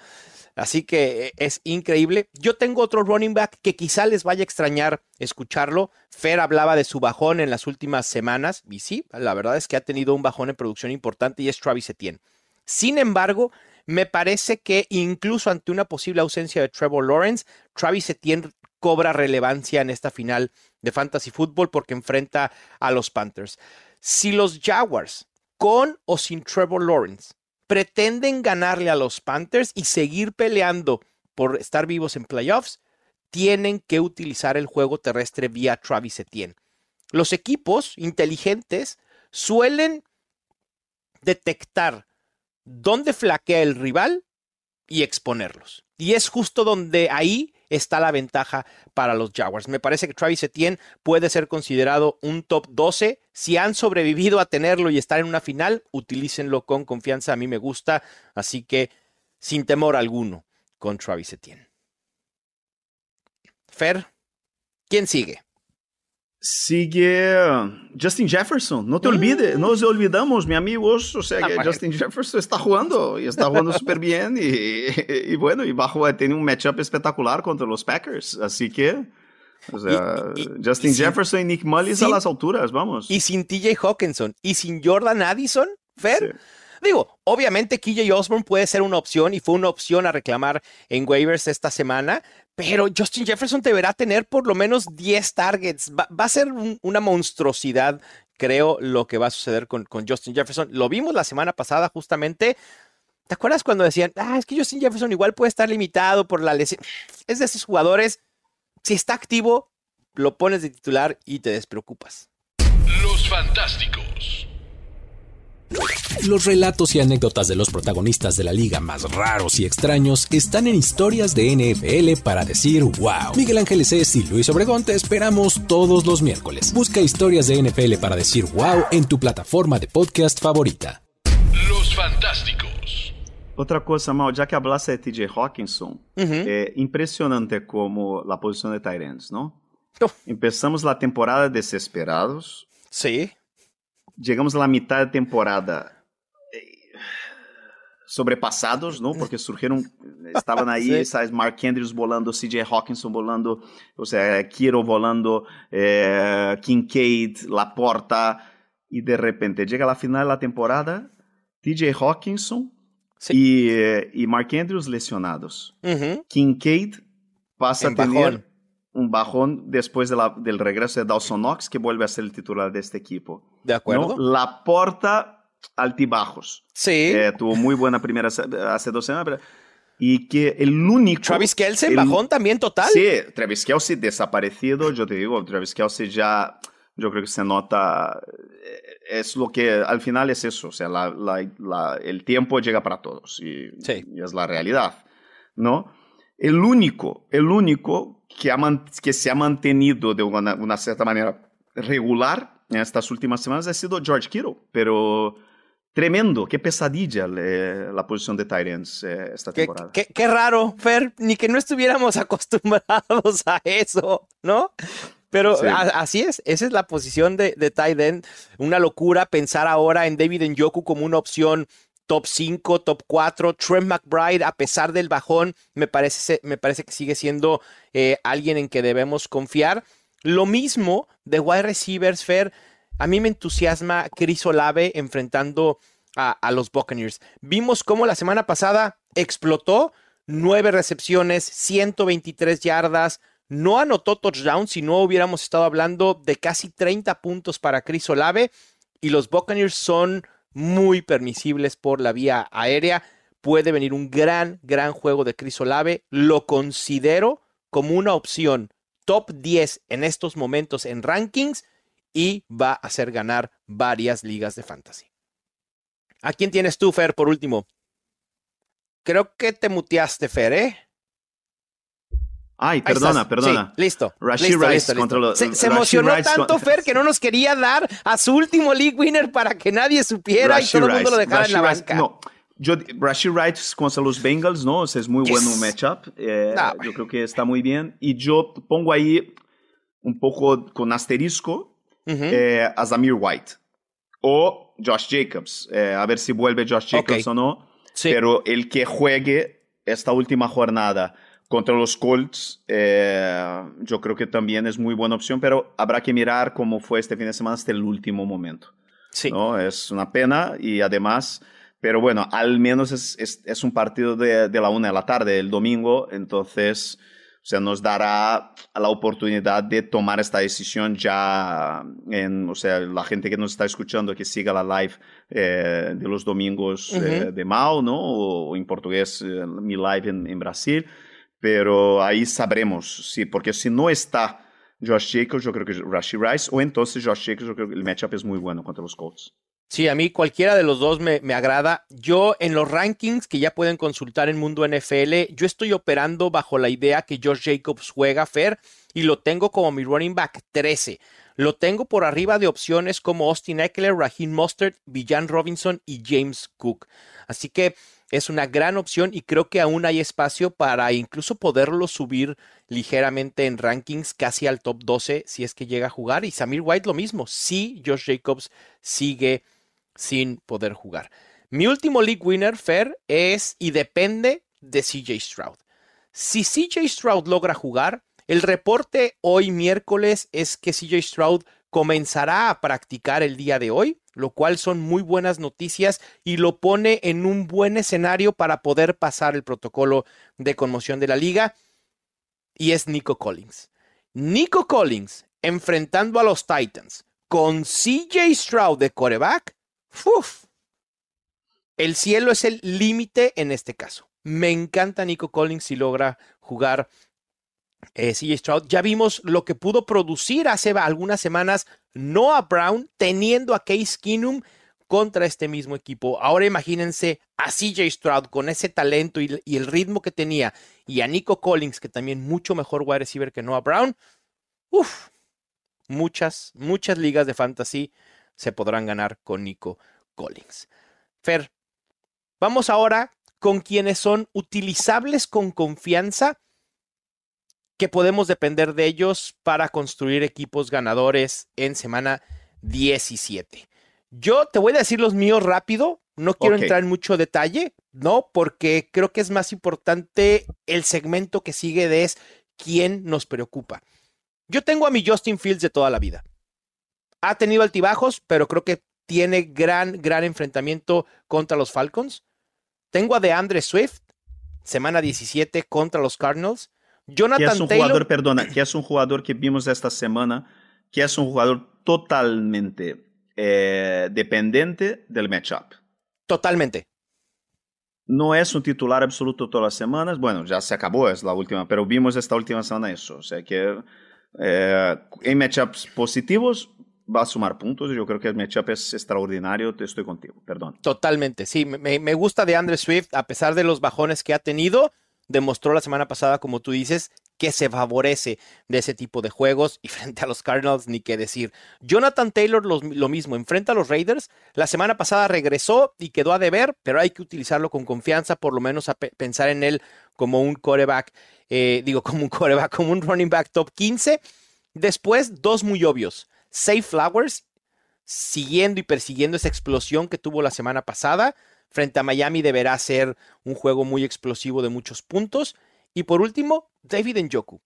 Así que eh, es increíble. Yo tengo otro running back que quizá les vaya a extrañar escucharlo. Fer hablaba de su bajón en las últimas semanas y sí, la verdad es que ha tenido un bajón en producción importante y es Travis Etienne. Sin embargo, me parece que incluso ante una posible ausencia de Trevor Lawrence, Travis Etienne cobra relevancia en esta final de Fantasy Football porque enfrenta a los Panthers. Si los Jaguars, con o sin Trevor Lawrence, pretenden ganarle a los Panthers y seguir peleando por estar vivos en playoffs, tienen que utilizar el juego terrestre vía Travis Etienne. Los equipos inteligentes suelen detectar dónde flaquea el rival y exponerlos. Y es justo donde ahí está la ventaja para los Jaguars. Me parece que Travis Etienne puede ser considerado un top 12. Si han sobrevivido a tenerlo y estar en una final, utilícenlo con confianza. A mí me gusta, así que sin temor alguno con Travis Etienne. Fer, ¿quién sigue? Sigue Justin Jefferson. No te olvides, no nos olvidamos, mi amigos. O sea que Justin Jefferson está jugando y está jugando súper bien. Y, bueno, y bajo tiene un matchup espectacular contra los Packers. Así que, o sea, Justin Jefferson y Nick Mullis a las alturas, vamos. Y sin TJ Hawkinson y sin Jordan Addison, Fer. Digo, obviamente KJ Osborne puede ser una opción y fue una opción a reclamar en waivers esta semana, pero Justin Jefferson deberá tener por lo menos 10 targets. Va, a ser una monstruosidad, creo, lo que va a suceder con, con, Justin Jefferson. Lo vimos la semana pasada justamente. ¿Te acuerdas cuando decían, ah, es que Justin Jefferson igual puede estar limitado por la lesión? Es de esos jugadores, si está activo, lo pones de titular y te despreocupas. Los Los Fantásticos. Los relatos y anécdotas de los protagonistas de la liga más raros y extraños están en historias de NFL para decir wow. Miguel Ángeles es y Luis Obregón te esperamos todos los miércoles. Busca historias de NFL para decir wow en tu plataforma de podcast favorita. Los Fantásticos. Outra coisa, Mal, já que hablaste de TJ Hawkinson, é impressionante como a posição de Tyrants, não? Oh. Empezamos a temporada desesperados, Sí. chegamos à metade da temporada eh, sobrepassados, não? Porque surgiram, estavam (laughs) aí, Sí. sabes, Mark Andrews volando, CJ Hawkinson volando, ou seja, Kiro volando, eh, Kincaid, Laporta, e de repente chega a final da temporada, TJ Hawkinson Sí. e, eh, e Mark Andrews lesionados. Ujú. Kincaid pasa En a tener bajón. un bajón después de la- del regreso de Dawson Knox, que vuelve a ser el titular de este equipo. ¿De acuerdo? ¿no? La porta altibajos. Sí. Eh, tuvo muy buena primera hace dos semanas. pero- y que el único... Travis Kelce, el- bajón también total. Sí, Travis Kelsey desaparecido, yo te digo, Travis Kelsey ya, yo creo que se nota, eh, es lo que al final es eso, o sea, la- la- la- el tiempo llega para todos y, Sí. y es la realidad, ¿no? El único, el único que, ha que se ha mantenido de una, una cierta manera regular en estas últimas semanas ha sido George Kittle, pero tremendo, qué pesadilla eh, la posición de Tyrants eh, esta Qué, temporada. qué- qué raro, Fer, ni que no estuviéramos (laughs) acostumbrados a eso, ¿no? Pero Sí. a- así es, esa es la posición de, de tight end. Una locura pensar ahora en David Njoku como una opción top 5, top 4. Trent McBride, a pesar del bajón, me parece, me parece que sigue siendo eh, alguien en que debemos confiar. Lo mismo de wide receivers, Fer. A mí me entusiasma Chris Olave enfrentando a, a los Buccaneers. Vimos cómo la semana pasada explotó, nueve recepciones, 123 yardas, no anotó touchdown, si no hubiéramos estado hablando de casi 30 puntos para Chris Olave y los Buccaneers son muy permisibles por la vía aérea. Puede venir un gran, gran juego de Chris Olave. Lo considero como una opción top 10 en estos momentos en rankings y va a hacer ganar varias ligas de fantasy. ¿A quién tienes tú, Fer, por último? Creo que te muteaste, Fer, ¿eh? Ay, perdona, perdona. Sí, listo. Rashid listo, Rice listo, listo. contra los- Se, se emocionó Rice tanto Fer que no nos quería dar a su último league winner para que nadie supiera y todo el mundo lo dejara en la Rashid Rice, banca. no, yo, Rashid Rice contra los Bengals, ¿no? Ese es muy Yes. bueno matchup. eh, yo creo que está muy bien. Y yo pongo ahí un poco con asterisco Ujú. eh, a Zamir White o Josh Jacobs. eh, a ver si vuelve Josh Jacobs o no. Sí. Pero el que juegue esta última jornada contra los Colts, eh, yo creo que también es muy buena opción, pero habrá que mirar cómo fue este fin de semana hasta el último momento. Sí. ¿no? Es una pena y además, pero bueno, al menos es, es, es un partido de, de la una de la tarde, el domingo, entonces, sea, nos dará la oportunidad de tomar esta decisión ya en, o sea, la gente que nos está escuchando, que siga la live eh, de los domingos eh, Ujú. de Mao, ¿no? O, en portugués, eh, mi live en, en Brasil, pero ahí sabremos, sí, porque si no está Josh Jacobs, yo creo que Rashid Rice, o entonces Josh Jacobs, yo creo que el matchup es muy bueno contra los Colts. Sí, a mí cualquiera de los dos me, me agrada. Yo en los rankings que ya pueden consultar en Mundo NFL, yo estoy operando bajo la idea que Josh Jacobs juega Fer y lo tengo como mi running back 13. Lo tengo por arriba de opciones como Austin Eckler, Raheem Mostert, Villan Robinson y James Cook. Así que es una gran opción y creo que aún hay espacio para incluso poderlo subir ligeramente en rankings casi al top 12 si es que llega a jugar. Y Samir White lo mismo, si Josh Jacobs sigue sin poder jugar. Mi último league winner, Fer, es y depende de CJ Stroud. Si CJ Stroud logra jugar, el reporte hoy miércoles es que CJ Stroud comenzará a practicar el día de hoy, lo cual son muy buenas noticias y lo pone en un buen escenario para poder pasar el protocolo de conmoción de la liga. Y es Nico Collins. Nico Collins enfrentando a los Titans con CJ Stroud de coreback. El cielo es el límite en este caso. Me encanta Nico Collins si logra jugar eh, CJ Stroud. Ya vimos lo que pudo producir hace algunas semanas Noah Brown teniendo a Case Keenum contra este mismo equipo. Ahora imagínense a CJ Stroud con ese talento y, y, el ritmo que tenía y a Nico Collins, que también mucho mejor wide receiver que Noah Brown. Uf, muchas, muchas ligas de fantasy se podrán ganar con Nico Collins. Fer, vamos ahora con quienes son utilizables con confianza que podemos depender de ellos para construir equipos ganadores en semana 17. Yo te voy a decir los míos rápido, no quiero entrar en mucho detalle, ¿no? Porque creo que es más importante el segmento que sigue de es quién nos preocupa. Yo tengo a mi Justin Fields de toda la vida. Ha tenido altibajos, pero creo que tiene gran, gran enfrentamiento contra los Falcons. Tengo a DeAndre Swift, semana 17 contra los Cardinals. Que Jonathan es un Taylor. jugador, perdona, que es un jugador que vimos esta semana, que es un jugador totalmente eh, dependiente del matchup. Totalmente. No es un titular absoluto todas las semanas. Bueno, ya se acabó, es la última, pero vimos esta última semana eso. O sea que eh, en matchups positivos va a sumar puntos. Yo creo que el matchup es extraordinario. Estoy contigo, perdón. Totalmente, sí. Me, me gusta de Andre Swift, a pesar de los bajones que ha tenido, demostró la semana pasada, como tú dices, que se favorece de ese tipo de juegos y (laughs) frente a los Cardinals, ni qué decir. Jonathan Taylor lo mismo, enfrenta a los Raiders. La semana pasada regresó y quedó a deber, pero hay que utilizarlo con confianza, por lo menos a pe- pensar en él como un coreback, eh, digo, como un coreback, como un running back top 15. Después, dos muy obvios. Safe Flowers, siguiendo y persiguiendo esa explosión que tuvo la semana pasada. Frente a Miami deberá ser un juego muy explosivo de muchos puntos. Y por último, David Njoku.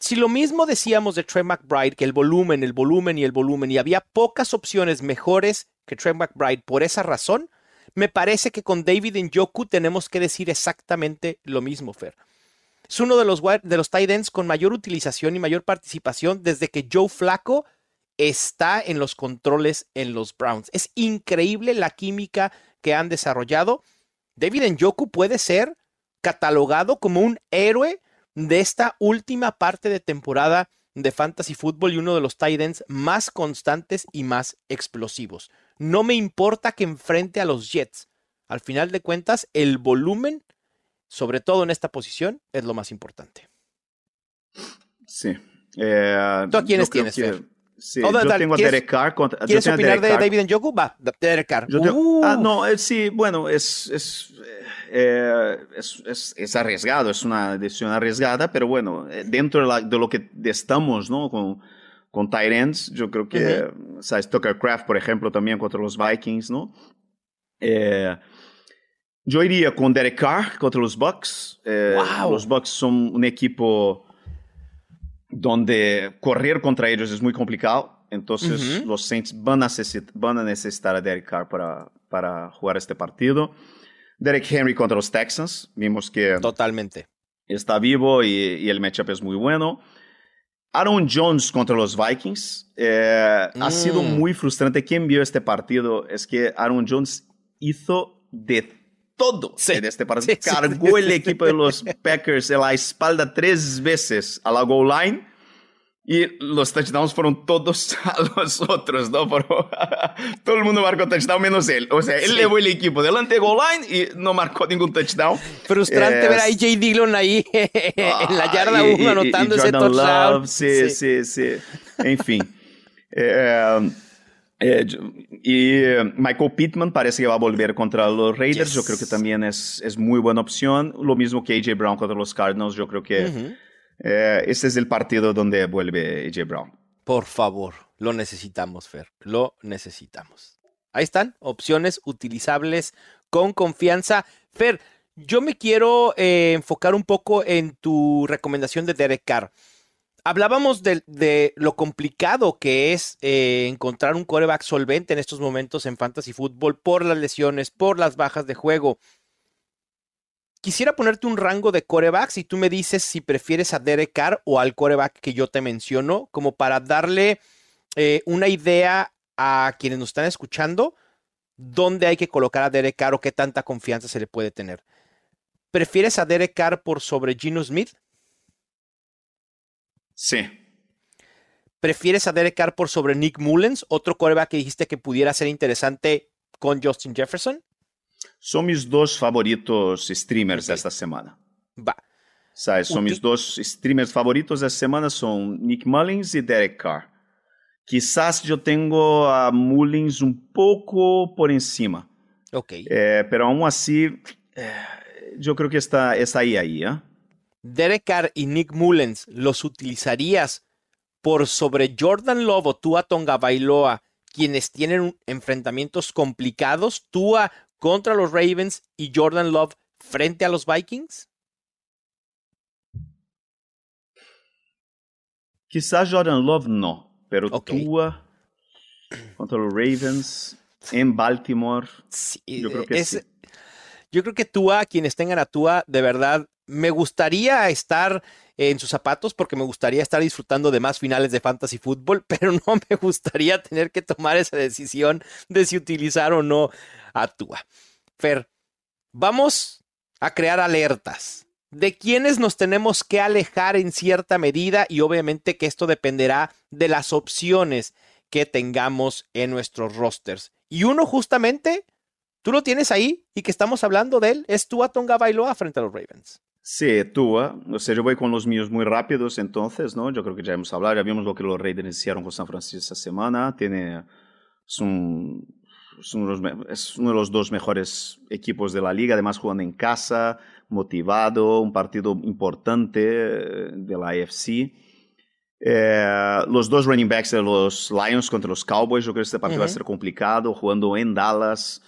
Si lo mismo decíamos de Trey McBride, que el volumen, el volumen y el volumen, y había pocas opciones mejores que Trey McBride por esa razón, me parece que con David Njoku tenemos que decir exactamente lo mismo, Fer. Es uno de los, de los tight ends con mayor utilización y mayor participación desde que Joe Flacco está en los controles en los Browns. Es increíble la química que han desarrollado. David Njoku puede ser catalogado como un héroe de esta última parte de temporada de fantasy fútbol y uno de los tight ends más constantes y más explosivos. No me importa que enfrente a los Jets. Al final de cuentas, el volumen, sobre todo en esta posición, es lo más importante. Sí. Eh, ¿Tú a quiénes tienes, que- Fer? Sí, Oh, yo tengo a ¿quieres- Derek Carr contra. ¿Quieres opinar de David Njoku? Va, Derek Carr. Tengo- ah, Uh, no, eh, sí, bueno, es, es, eh, es, es- es arriesgado, es una decisión arriesgada, pero bueno, eh, dentro de, la- de lo que estamos, ¿no? Con, con tight ends, yo creo que, ¿sabes? Tucker Craft, por ejemplo, también contra los Vikings, ¿no? Eh, yo iría con Derek Carr contra los Bucks. Eh, Wow. Los Bucks son un equipo donde correr contra ellos es muy complicado. Entonces los Saints van a, necessit- van a necesitar a Derek Carr para, para jugar este partido. Derek Henry contra los Texans. Vimos que Totalmente. está vivo y, y el matchup es muy bueno. Aaron Jones contra los Vikings. eh, Ha sido Mm. muy frustrante. Quien vio este partido es que Aaron Jones hizo de todo Sí. en este partido. Sí, sí, Cargó sí, el sí. equipo de los (laughs) Packers en la espalda tres veces a la goal line. Y los touchdowns fueron todos (laughs) a los otros, ¿no? Pero (laughs) todo el mundo marcó touchdown menos él. O sea, él Sí. llevó el equipo delante de goal line y no marcó ningún touchdown. Frustrante Eh, ver a AJ Dillon ahí en la yarda Ah, y- 1 y- anotando y ese touchdown. Love, sí, sí, sí. Enfim. Eh, eh, y eh, Michael Pittman parece que va a volver contra los Raiders. Yes. Yo creo que también es, es muy buena opción. Lo mismo que AJ Brown contra los Cardinals. Yo creo que eh, este es el partido donde vuelve AJ Brown. Por favor, lo necesitamos, Fer. Lo necesitamos. Ahí están, opciones utilizables con confianza. Fer, yo me quiero eh, enfocar un poco en tu recomendación de Derek Carr. Hablábamos de, lo complicado que es eh, encontrar un coreback solvente en estos momentos en fantasy fútbol por las lesiones, por las bajas de juego. Quisiera ponerte un rango de corebacks y tú me dices si prefieres a Derek Carr o al coreback que yo te menciono, como para darle eh, una idea a quienes nos están escuchando dónde hay que colocar a Derek Carr o qué tanta confianza se le puede tener. ¿Prefieres a Derek Carr por sobre Gino Smith? Sí. ¿Prefieres a Derek Carr por sobre Nick Mullens, otro coreback que dijiste que pudiera ser interesante con Justin Jefferson? Son mis dos favoritos streamers esta semana. Va. ¿Sabes? Son mis dos streamers favoritos de esta semana, son Nick Mullins y Derek Carr. Quizás yo tengo a Mullins un poco por encima. Ok. Eh, pero aún así, eh, yo creo que está, está ahí, ahí. ¿eh? Derek Carr y Nick Mullens, ¿los utilizarías por sobre Jordan Love o Tua Tonga Bailoa, quienes tienen enfrentamientos complicados? Tua contra los Ravens y Jordan Love frente a los Vikings? Quizás Jordan Love no, pero. Tua contra los Ravens en Baltimore. Sí, Yo creo que es- sí. Yo creo que Tua, quienes tengan a Tua, de verdad, me gustaría estar en sus zapatos porque me gustaría estar disfrutando de más finales de fantasy fútbol, (laughs) pero no me gustaría tener que tomar esa decisión de si utilizar o no a Tua. Fer, vamos a crear alertas de quiénes nos tenemos que alejar en cierta medida y obviamente que esto dependerá de las opciones que tengamos en nuestros rosters. Y uno justamente Tú lo tienes ahí y que estamos hablando de él es Tua Tonga Bailoa frente a los Ravens. Sí, Tua. O sea, yo voy con los míos muy rápidos entonces, ¿no? Yo creo que ya hemos hablado, ya vimos lo que los Raiders hicieron con San Francisco esta semana. Tiene, es, un- es uno de los, es uno de los dos mejores equipos de la liga, además jugando en casa, motivado, un partido importante eh, de la AFC. Eh, los dos running backs de los Lions contra los Cowboys, yo creo que este partido va a ser complicado, jugando en Dallas.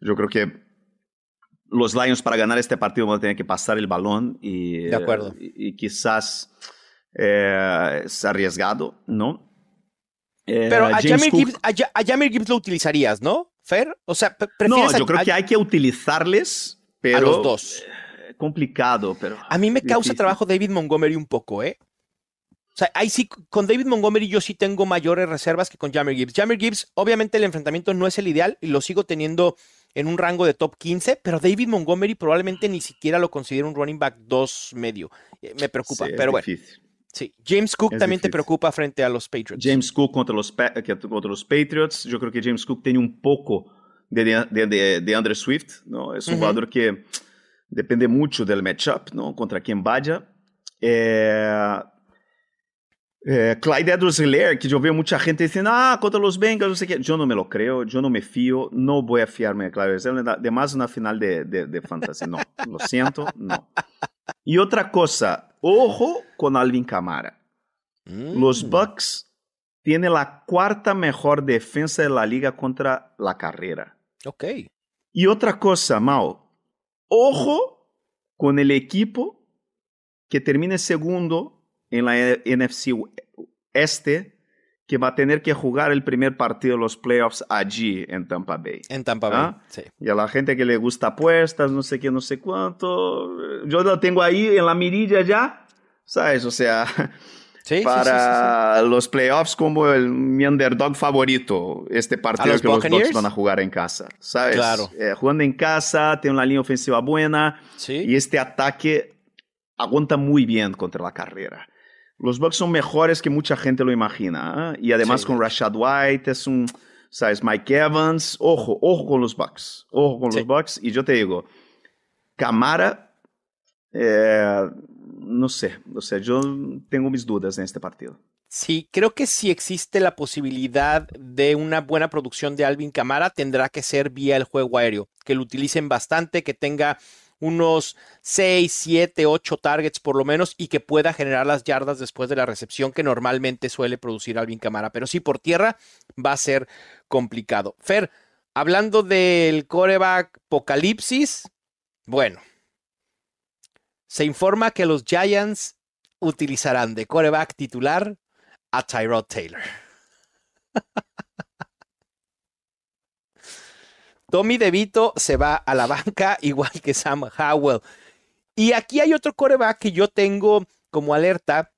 Yo creo que los Lions para ganar este partido van a tener que pasar el balón y, De acuerdo. eh, y, y quizás eh, es arriesgado, ¿no? Eh, Pero a Jamir, Cook- Gibbs, a, Ja- a Jamir Gibbs lo utilizarías, ¿no? Fer? O sea, pre- No, prefieres a- yo creo que hay que utilizarles, pero a los dos. eh, complicado, pero A mí me causa trabajo David Montgomery un poco, ¿eh? O sea, ahí sí, con David Montgomery yo sí tengo mayores reservas que con Jamir Gibbs. Jamir Gibbs, obviamente el enfrentamiento no es el ideal y lo sigo teniendo en un rango de top 15, pero David Montgomery probablemente ni siquiera lo considero un running back 2 medio. Eh, Me preocupa, Sí, pero bueno, difícil. sí. James Cook Es también te difícil. preocupa frente a los Patriots. James Cook contra los, contra los Patriots. Yo creo que James Cook tiene un poco de, de, de, de Andre Swift, ¿no? Es un Ujú. jugador que depende mucho del matchup, ¿no? Contra quien vaya. Eh, eh, Clyde Edwards-Helaire, que yo veo mucha gente diciendo, ah, contra los Bengals, no sé qué. Yo no me lo creo, yo no me fío, no voy a fiarme de Clyde Edwards-Helaire. Además, una final de, de, de fantasy, no. Lo siento, no. Y otra cosa, ojo con Alvin Kamara. Mm. Los Bucks tienen la cuarta mejor defensa de la liga contra la carrera. Ok. Y otra cosa, Mao, ojo con el equipo que termine segundo en la NFC Este, que va a tener que jugar el primer partido de los playoffs allí en Tampa Bay. En Tampa Bay. Ah, Sí. Y a la gente que le gusta apuestas, no sé qué, no sé cuánto, yo lo tengo ahí en la mirilla ya, ¿sabes? O sea, (laughs) Sí, sí, sí, sí, para los playoffs como el, mi underdog favorito, este partido los que los Buccaneers? Bucks van a jugar en casa, ¿sabes? Claro. Eh, jugando en casa, tiene una línea ofensiva buena y este ataque aguanta muy bien contra la carrera. Los Bucks son mejores que mucha gente lo imagina. ¿eh? Y además Sí, con Rashad White, es un, ¿sabes? Mike Evans, ojo, ojo con los Bucks, ojo con Sí. los Bucks. Y yo te digo, Camara, eh, no sé, o sea, yo tengo mis dudas en este partido. Sí, creo que si existe la posibilidad de una buena producción de Alvin Camara, tendrá que ser vía el juego aéreo, que lo utilicen bastante, que tenga unos 6, 7, 8 targets por lo menos y que pueda generar las yardas después de la recepción que normalmente suele producir Alvin Camara. Pero sí, por tierra va a ser complicado. Fer, hablando del coreback Apocalipsis, bueno, se informa que los Giants utilizarán de coreback titular a Tyrod Taylor. (laughs) Tommy DeVito se va a la banca, (laughs) igual que Sam Howell. Y aquí hay otro coreback que yo tengo como alerta,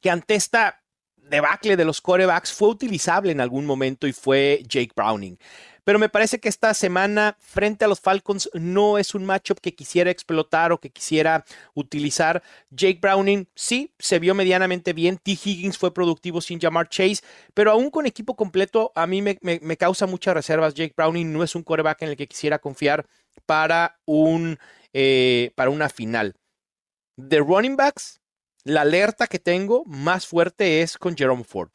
que ante esta debacle de los corebacks fue utilizable en algún momento y fue Jake Browning. Pero me parece que esta semana frente a los Falcons no es un matchup que quisiera explotar o que quisiera utilizar. Jake Browning sí se vio medianamente bien. T. Higgins fue productivo sin llamar Chase, pero aún con equipo completo a mí me, causa muchas reservas. Jake Browning no es un quarterback en el que quisiera confiar para, un, eh, para una final. De running backs, la alerta que tengo más fuerte es con Jerome Ford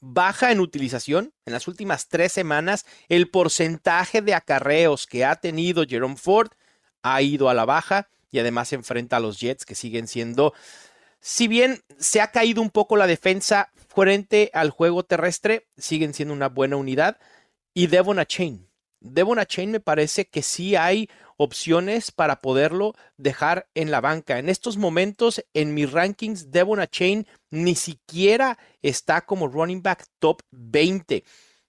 baja en utilización. En las últimas tres semanas, el porcentaje de acarreos que ha tenido Jerome Ford ha ido a la baja y además enfrenta a los Jets que siguen siendo, si bien se ha caído un poco la defensa frente al juego terrestre, siguen siendo una buena unidad. Y Devon Chain. Devon Chain me parece que sí hay opciones para poderlo dejar en la banca. En estos momentos, en mis rankings, Devon Chain ni siquiera está como running back top 20.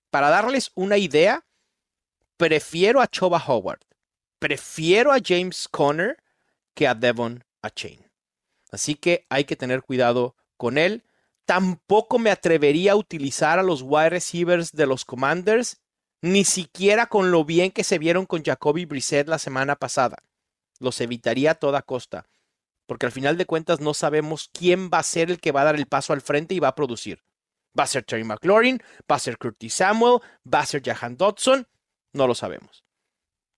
Para darles una idea, prefiero a Choba Howard, prefiero a James Conner que a Devon Chain. Así que hay que tener cuidado con él. Tampoco me atrevería a utilizar a los wide receivers de los Commanders ni siquiera con lo bien que se vieron con Jacoby Brissett la semana pasada. Los evitaría a toda costa, porque al final de cuentas no sabemos quién va a ser el que va a dar el paso al frente y va a producir. ¿Va a ser Terry McLaurin? ¿Va a ser Curtis Samuel? ¿Va a ser Jahan Dodson? No lo sabemos.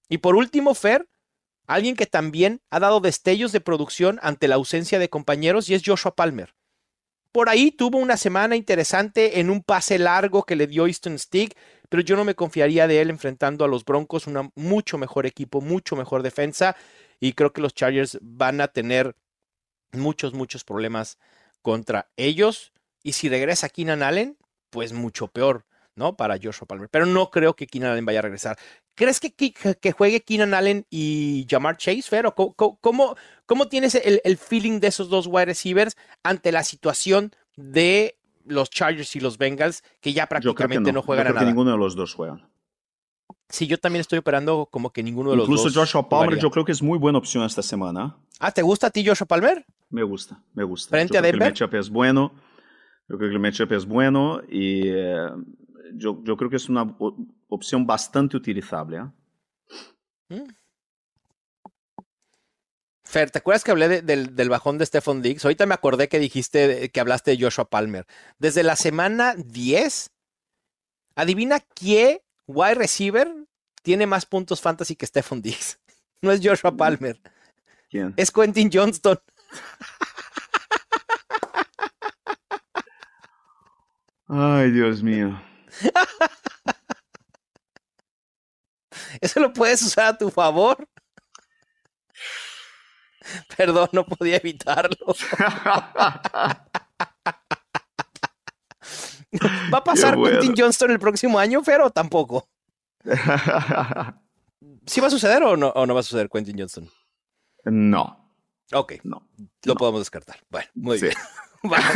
Y por último, Fer, alguien que también ha dado destellos de producción ante la ausencia de compañeros y es Joshua Palmer. Por ahí tuvo una semana interesante en un pase largo que le dio Easton Stick, pero yo no me confiaría de él enfrentando a los Broncos, un mucho mejor equipo, mucho mejor defensa, y creo que los Chargers van a tener muchos, muchos problemas contra ellos. Y si regresa Keenan Allen, pues mucho peor, ¿no? Para Joshua Palmer. Pero no creo que Keenan Allen vaya a regresar. ¿Crees que, que, juegue Keenan Allen y Jamar Chase, Fer? cómo, cómo, tienes el, el, feeling de esos dos wide receivers ante la situación de los Chargers y los Bengals, que ya prácticamente no. juegan yo creo Que ninguno de los dos juegan. Sí, yo también estoy operando como que ninguno de los dos. Incluso Joshua Palmer, yo creo que es muy buena opción esta semana. Ah, ¿te gusta a ti Joshua Palmer? Me gusta, me gusta. Frente a Denver. el matchup es bueno. Yo creo que el matchup es bueno y eh, yo, yo, creo que es una opción bastante utilizable. ¿eh? Fer, ¿te acuerdas que hablé del, bajón de Stephon Diggs? Ahorita me acordé que dijiste que hablaste de Joshua Palmer. Desde la semana 10, adivina qué wide receiver tiene más puntos fantasy que Stephon Diggs. (laughs) No es Joshua Palmer. ¿Quién? Es Quentin Johnston. Ay, Dios mío. (laughs) Eso lo puedes usar a tu favor. (laughs) Perdón, no podía evitarlo. ¿Va a (laughs) pasar Quentin Johnston el próximo año, pero tampoco? (laughs) ¿Sí va a suceder o no, o no va a suceder Quentin Johnston? No. Ok. No. Lo podemos descartar. Bueno, muy bien. bueno.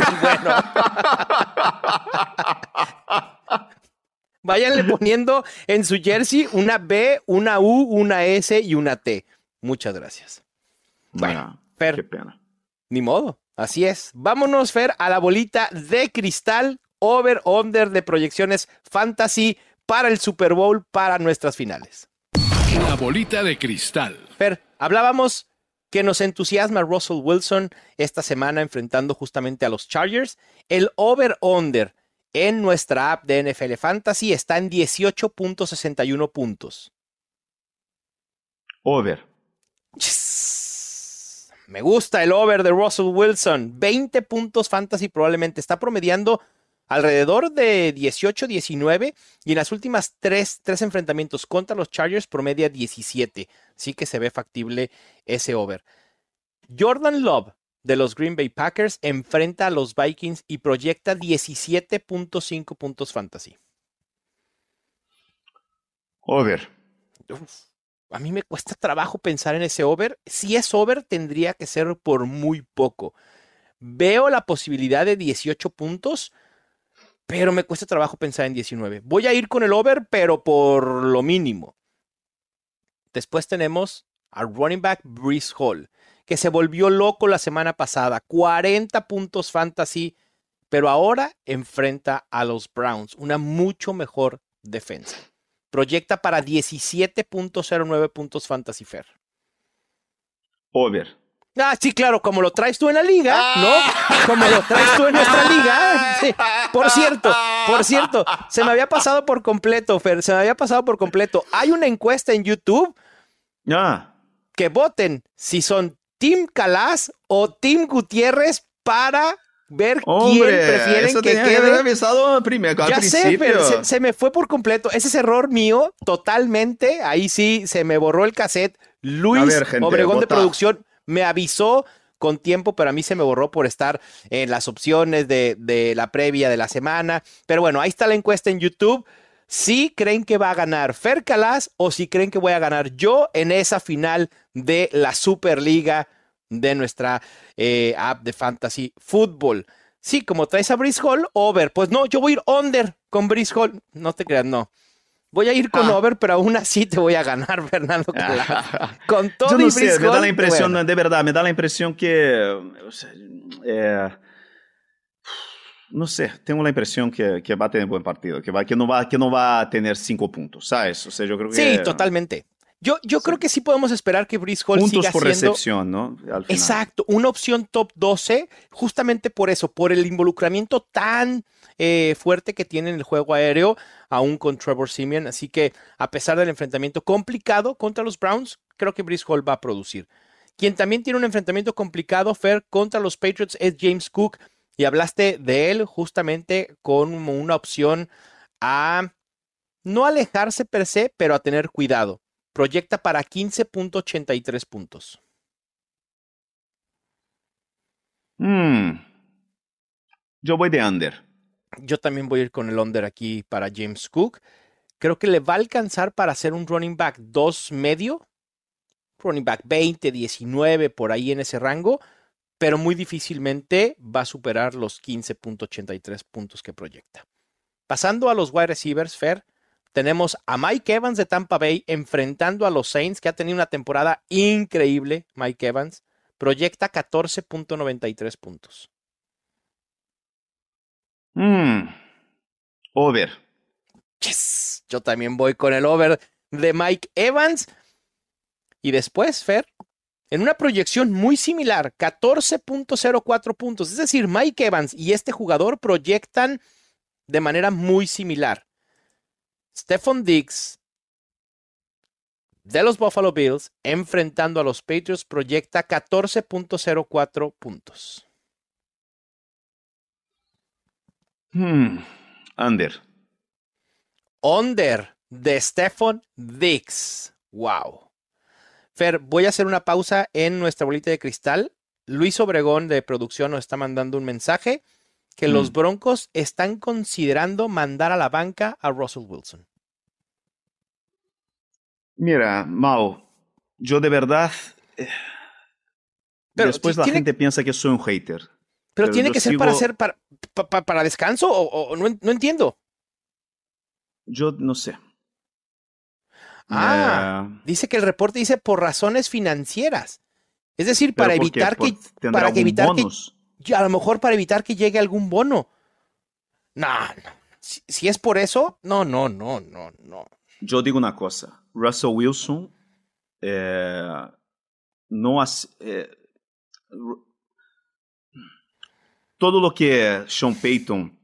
Váyanle poniendo en su jersey una B, una U, una S y una T. Muchas gracias. Bueno, Fer. Qué pena. Ni modo. Así es. Vámonos, Fer, a la bolita de cristal over-under de proyecciones fantasy para el Super Bowl, para nuestras finales. La bolita de cristal. Fer, hablábamos que nos entusiasma Russell Wilson esta semana enfrentando justamente a los Chargers. El over-under en nuestra app de NFL Fantasy está en 18.61 puntos. Over. Me gusta el over de Russell Wilson. 20 puntos fantasy probablemente. Está promediando alrededor de 18, 19 y en las últimas tres, tres enfrentamientos contra los Chargers promedia 17. Sí que se ve factible ese over. Jordan Love de los Green Bay Packers enfrenta a los Vikings y proyecta 17.5 puntos fantasy. Over a mí me cuesta trabajo pensar en ese over. Si es over, tendría que ser por muy poco. Veo la posibilidad de 18 puntos, pero me cuesta trabajo pensar en 19. Voy a ir con el over, pero por lo mínimo. Después tenemos a running back Breeze Hall, que se volvió loco la semana pasada. 40 puntos fantasy, pero ahora enfrenta a los Browns, una mucho mejor defensa. Proyecta para 17.09 puntos Fantasy Fair. Over. Ah, sí, claro, como lo traes tú en la liga, ¿no? Como lo traes tú en nuestra liga. (laughs) Sí. Por cierto, por cierto, se me había pasado por completo, Fer, se me había pasado por completo. Hay una encuesta en YouTube Ah, que voten si son Team Calas o Team Gutiérrez para ver quién prefieren eso que tenía que haber quede. avisado primero, al Ya sé, pero se, se me fue por completo. Ese es error mío, totalmente. Ahí sí se me borró el cassette. Luis A ver, gente, Obregón de producción me avisó con tiempo, pero a mí se me borró por estar en las opciones de, de la previa de la semana. Pero bueno, ahí está la encuesta en YouTube. Si creen que va a ganar Fer Calas o si creen que voy a ganar yo en esa final de la Superliga de nuestra eh, app de Fantasy Football. Sí, como traes a Brice Hall, over. Pues no, yo voy a ir under con Brice Hall. No te creas, no. Voy a ir con Ah. over, pero aún así te voy a ganar, (laughs) Fernando Calas. (laughs) Con todo Yo y no sé, Brice me da la impresión, bueno. de verdad, me da la impresión que, eh, no sé, tengo la impresión que, que va a tener buen partido, que, va, que, no va, que no va a tener cinco puntos, ¿sabes? O sea, yo creo que... Sí, totalmente. Yo, yo creo que sí podemos esperar que Brice Hall Puntos siga por siendo recepción, ¿no? Al final. Exacto, una opción top 12, justamente por eso, por el involucramiento tan eh, fuerte que tiene en el juego aéreo, aún con Trevor Simeon. Así que, a pesar del enfrentamiento complicado contra los Browns, creo que Brice Hall va a producir. Quien también tiene un enfrentamiento complicado, Fer, contra los Patriots es James Cook. Y hablaste de él justamente con una opción a no alejarse per se, pero a tener cuidado. Proyecta para 15.83 puntos. Mm. Yo voy de under. Yo también voy a ir con el under aquí para James Cook. Creo que le va a alcanzar para hacer un running back 2 medio. Running back 20, 19, por ahí en ese rango. Pero muy difícilmente va a superar los 15.83 puntos que proyecta. Pasando a los wide receivers, Fer, tenemos a Mike Evans de Tampa Bay enfrentando a los Saints, que ha tenido una temporada increíble, Mike Evans. Proyecta 14.93 puntos. Mm. Over. Yes. Yo también voy con el over de Mike Evans. Y después, Fer, en una proyección muy similar, 14.04 puntos. Es decir, Mike Evans y este jugador proyectan de manera muy similar. Stephon Diggs de los Buffalo Bills enfrentando a los Patriots proyecta 14.04 puntos. Hmm. Under. Under de Stephon Diggs. Wow. Fer, voy a hacer una pausa en nuestra bolita de cristal. Luis Obregón de producción nos está mandando un mensaje que los Mm. Broncos están considerando mandar a la banca a Russell Wilson. Mira, Mau, yo de verdad. eh, Pero después la tiene- gente piensa que soy un hater. Pero, Pero tiene que ser para hacer para, pa- pa- para descanso o, o- no, no entiendo. Yo no sé. Ah, Eh, dice que el reporte dice por razones financieras. Es decir, para evitar ¿Por- que para evitar que bonus? A lo mejor para evitar que llegue algún bono. No. Si, es por eso, no, no, no, no, no. Yo digo una cosa. Russell Wilson eh, no hace. eh, todo lo que Sean Payton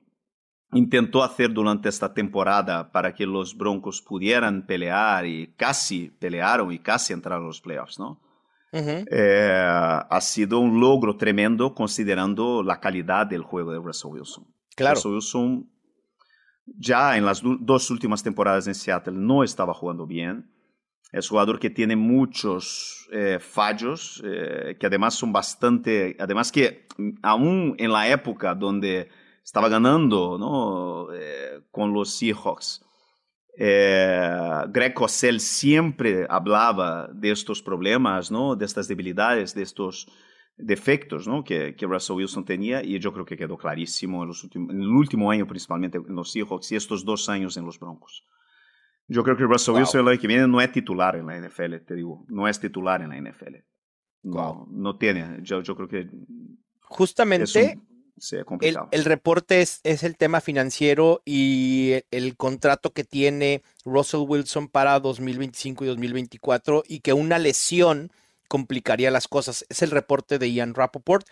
intentó hacer durante esta temporada para que los Broncos pudieran pelear y casi pelearon y casi entraron a los playoffs, ¿no? Ujú. Eh, ha sido un logro tremendo considerando la calidad del juego de Russell Wilson. Claro. Russell Wilson ya en las dos últimas temporadas en Seattle no estaba jugando bien. Es jugador que tiene muchos eh, fallos, eh, que además son bastante, además que mm, aún en la época donde estaba ganando ¿no? Eh, con los Seahawks, eh, Greg Cosell siempre hablaba de estos problemas, ¿no? de estas debilidades, de estos defectos ¿no? que, que Russell Wilson tenía y yo creo que quedó clarísimo en, los últimos, en el último año principalmente en los Seahawks y estos dos años en los Broncos. Yo creo que Russell Wow. Wilson el año que viene no es titular en la NFL, te digo, no es titular en la NFL. No, Wow. no tiene, yo, yo creo que Justamente El, complicado. el reporte es, es el tema financiero y el, el contrato que tiene Russell Wilson para 2025 y 2024 y que una lesión complicaría las cosas. Es el reporte de Ian Rappaport.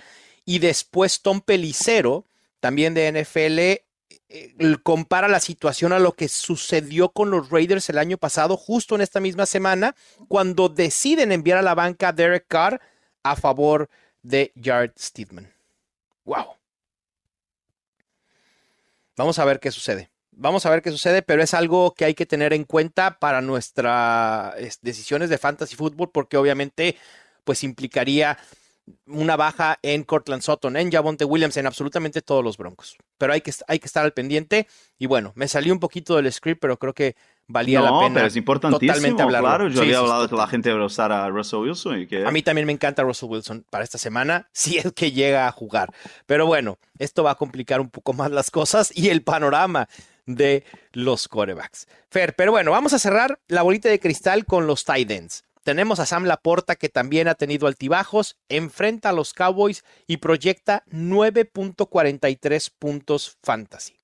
Y después Tom Pelicero, también de NFL, eh, compara la situación a lo que sucedió con los Raiders el año pasado, justo en esta misma semana, cuando deciden enviar a la banca a Derek Carr a favor de Jared Steedman. ¡Wow! Vamos a ver qué sucede. Vamos a ver qué sucede, pero es algo que hay que tener en cuenta para nuestras es, decisiones de fantasy fútbol, porque obviamente pues implicaría una baja en Cortland Sutton, en Javonte Williams, en absolutamente todos los broncos. Pero hay que, hay que estar al pendiente. Y bueno, me salió un poquito del script, pero creo que valía la pena pero es importantísimo, totalmente hablarlo. claro. Yo Sí, había hablado que la gente debe usar a Russell Wilson y que... a mí también me encanta Russell Wilson para esta semana, (laughs) si es que llega a jugar. Pero bueno, esto va a complicar un poco más las cosas y el panorama de los corebacks. Fer, pero bueno, vamos a cerrar la bolita de cristal con los tight ends. Tenemos a Sam Laporta que también ha tenido altibajos, enfrenta a los Cowboys y proyecta 9.43 puntos fantasy.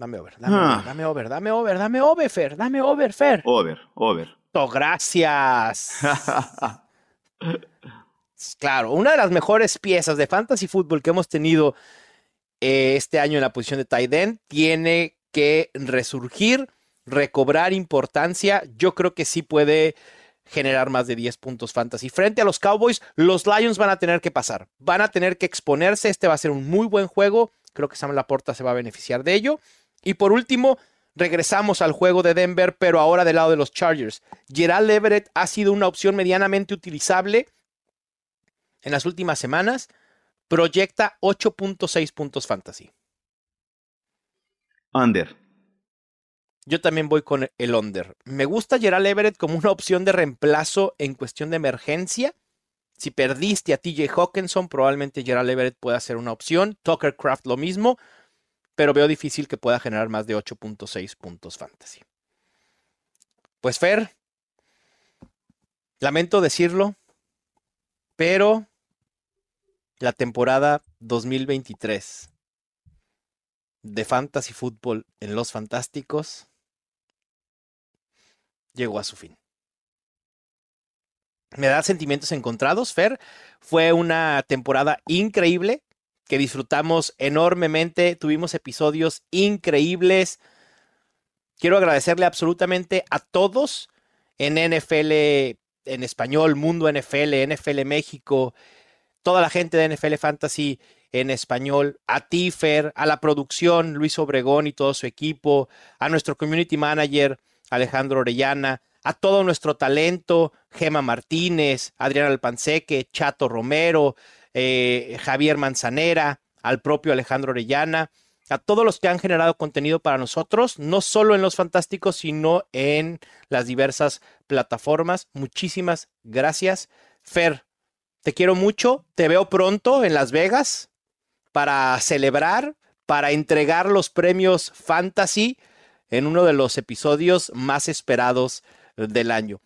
Dame over, dame Ah. over, dame over, dame over, dame over, Fer, dame over, Fer. Over, over. Oh, gracias. (laughs) Claro, una de las mejores piezas de fantasy fútbol que hemos tenido eh, este año en la posición de tight end tiene que resurgir, recobrar importancia. Yo creo que sí puede generar más de 10 puntos fantasy. Frente a los Cowboys, los Lions van a tener que pasar, van a tener que exponerse. Este va a ser un muy buen juego. Creo que Sam Laporta se va a beneficiar de ello. Y por último, regresamos al juego de Denver, pero ahora del lado de los Chargers. Gerald Everett ha sido una opción medianamente utilizable en las últimas semanas. Proyecta 8.6 puntos fantasy. Under. Yo también voy con el under. Me gusta Gerald Everett como una opción de reemplazo en cuestión de emergencia. Si perdiste a TJ Hawkinson, probablemente Gerald Everett pueda ser una opción. Tucker Craft lo mismo, pero veo difícil que pueda generar más de 8.6 puntos fantasy. Pues Fer, lamento decirlo, pero la temporada 2023 de Fantasy Football en Los Fantásticos llegó a su fin. Me da sentimientos encontrados, Fer. Fue una temporada increíble que disfrutamos enormemente. Tuvimos episodios increíbles. Quiero agradecerle absolutamente a todos en NFL en español, Mundo NFL, NFL México, toda la gente de NFL Fantasy en español, a ti, Fer, a la producción, Luis Obregón y todo su equipo, a nuestro community manager, Alejandro Orellana, a todo nuestro talento, Gema Martínez, Adrián Alpanseque, Chato Romero, eh, Javier Manzanera, al propio Alejandro Orellana, a todos los que han generado contenido para nosotros, no solo en Los Fantásticos, sino en las diversas plataformas. Muchísimas gracias. Fer, te quiero mucho, te veo pronto en Las Vegas para celebrar, para entregar los premios Fantasy en uno de los episodios más esperados del año.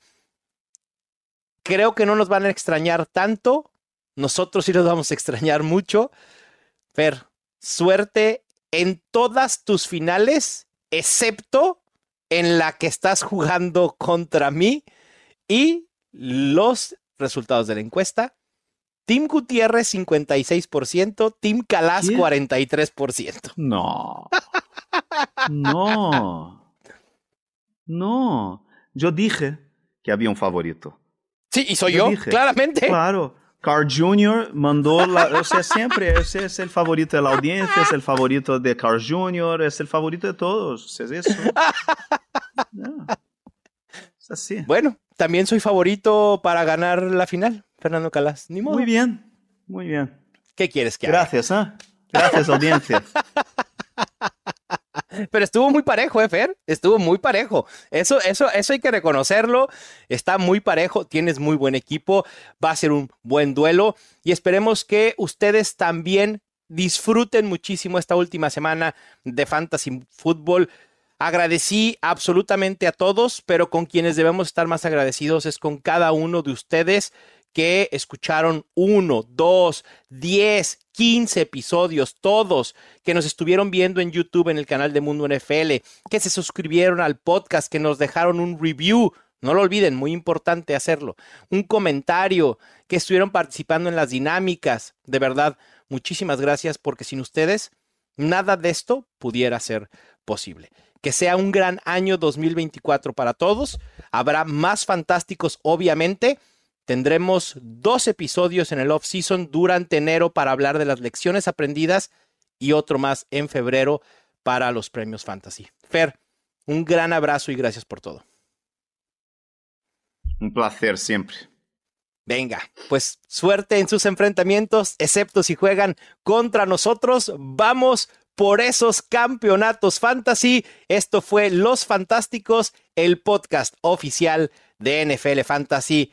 Creo que no nos van a extrañar tanto, nosotros sí nos vamos a extrañar mucho. Fer, suerte en todas tus finales, excepto en la que estás jugando contra mí y los resultados de la encuesta. Tim Gutiérrez 56%, Tim Calas ¿Qué? 43%. No. No. No. Yo dije que había un favorito. Sí, y soy Yo yo, dije. claramente. Claro. Carl Jr. mandó la. O sea, siempre ese es el favorito de la audiencia, es el favorito de Carl Jr., es el favorito de todos. Es eso. (laughs) No. Es así. Bueno, también soy favorito para ganar la final, Fernando Calas. Ni modo. Muy bien. Muy bien. ¿Qué quieres que haga? Gracias, ¿ah? Gracias, audiencia. (laughs) Pero estuvo muy parejo, ¿eh, Fer? Estuvo muy parejo. Eso, eso, eso hay que reconocerlo. Está muy parejo. Tienes muy buen equipo. Va a ser un buen duelo. Y esperemos que ustedes también disfruten muchísimo esta última semana de Fantasy Football. Agradecí absolutamente a todos, pero con quienes debemos estar más agradecidos es con cada uno de ustedes que escucharon uno, dos, diez, quince episodios, todos, que nos estuvieron viendo en YouTube en el canal de Mundo NFL, que se suscribieron al podcast, que nos dejaron un review. No lo olviden, muy importante hacerlo. Un comentario, que estuvieron participando en las dinámicas. De verdad, muchísimas gracias porque sin ustedes nada de esto pudiera ser posible. Que sea un gran año 2024 para todos. Habrá más fantásticos, obviamente. Tendremos dos episodios en el off-season durante enero para hablar de las lecciones aprendidas y otro más en febrero para los premios Fantasy. Fer, un gran abrazo y gracias por todo. Un placer siempre. Venga, pues suerte en sus enfrentamientos, excepto si juegan contra nosotros. Vamos por esos campeonatos fantasy. Esto fue Los Fantásticos, el podcast oficial de NFL Fantasy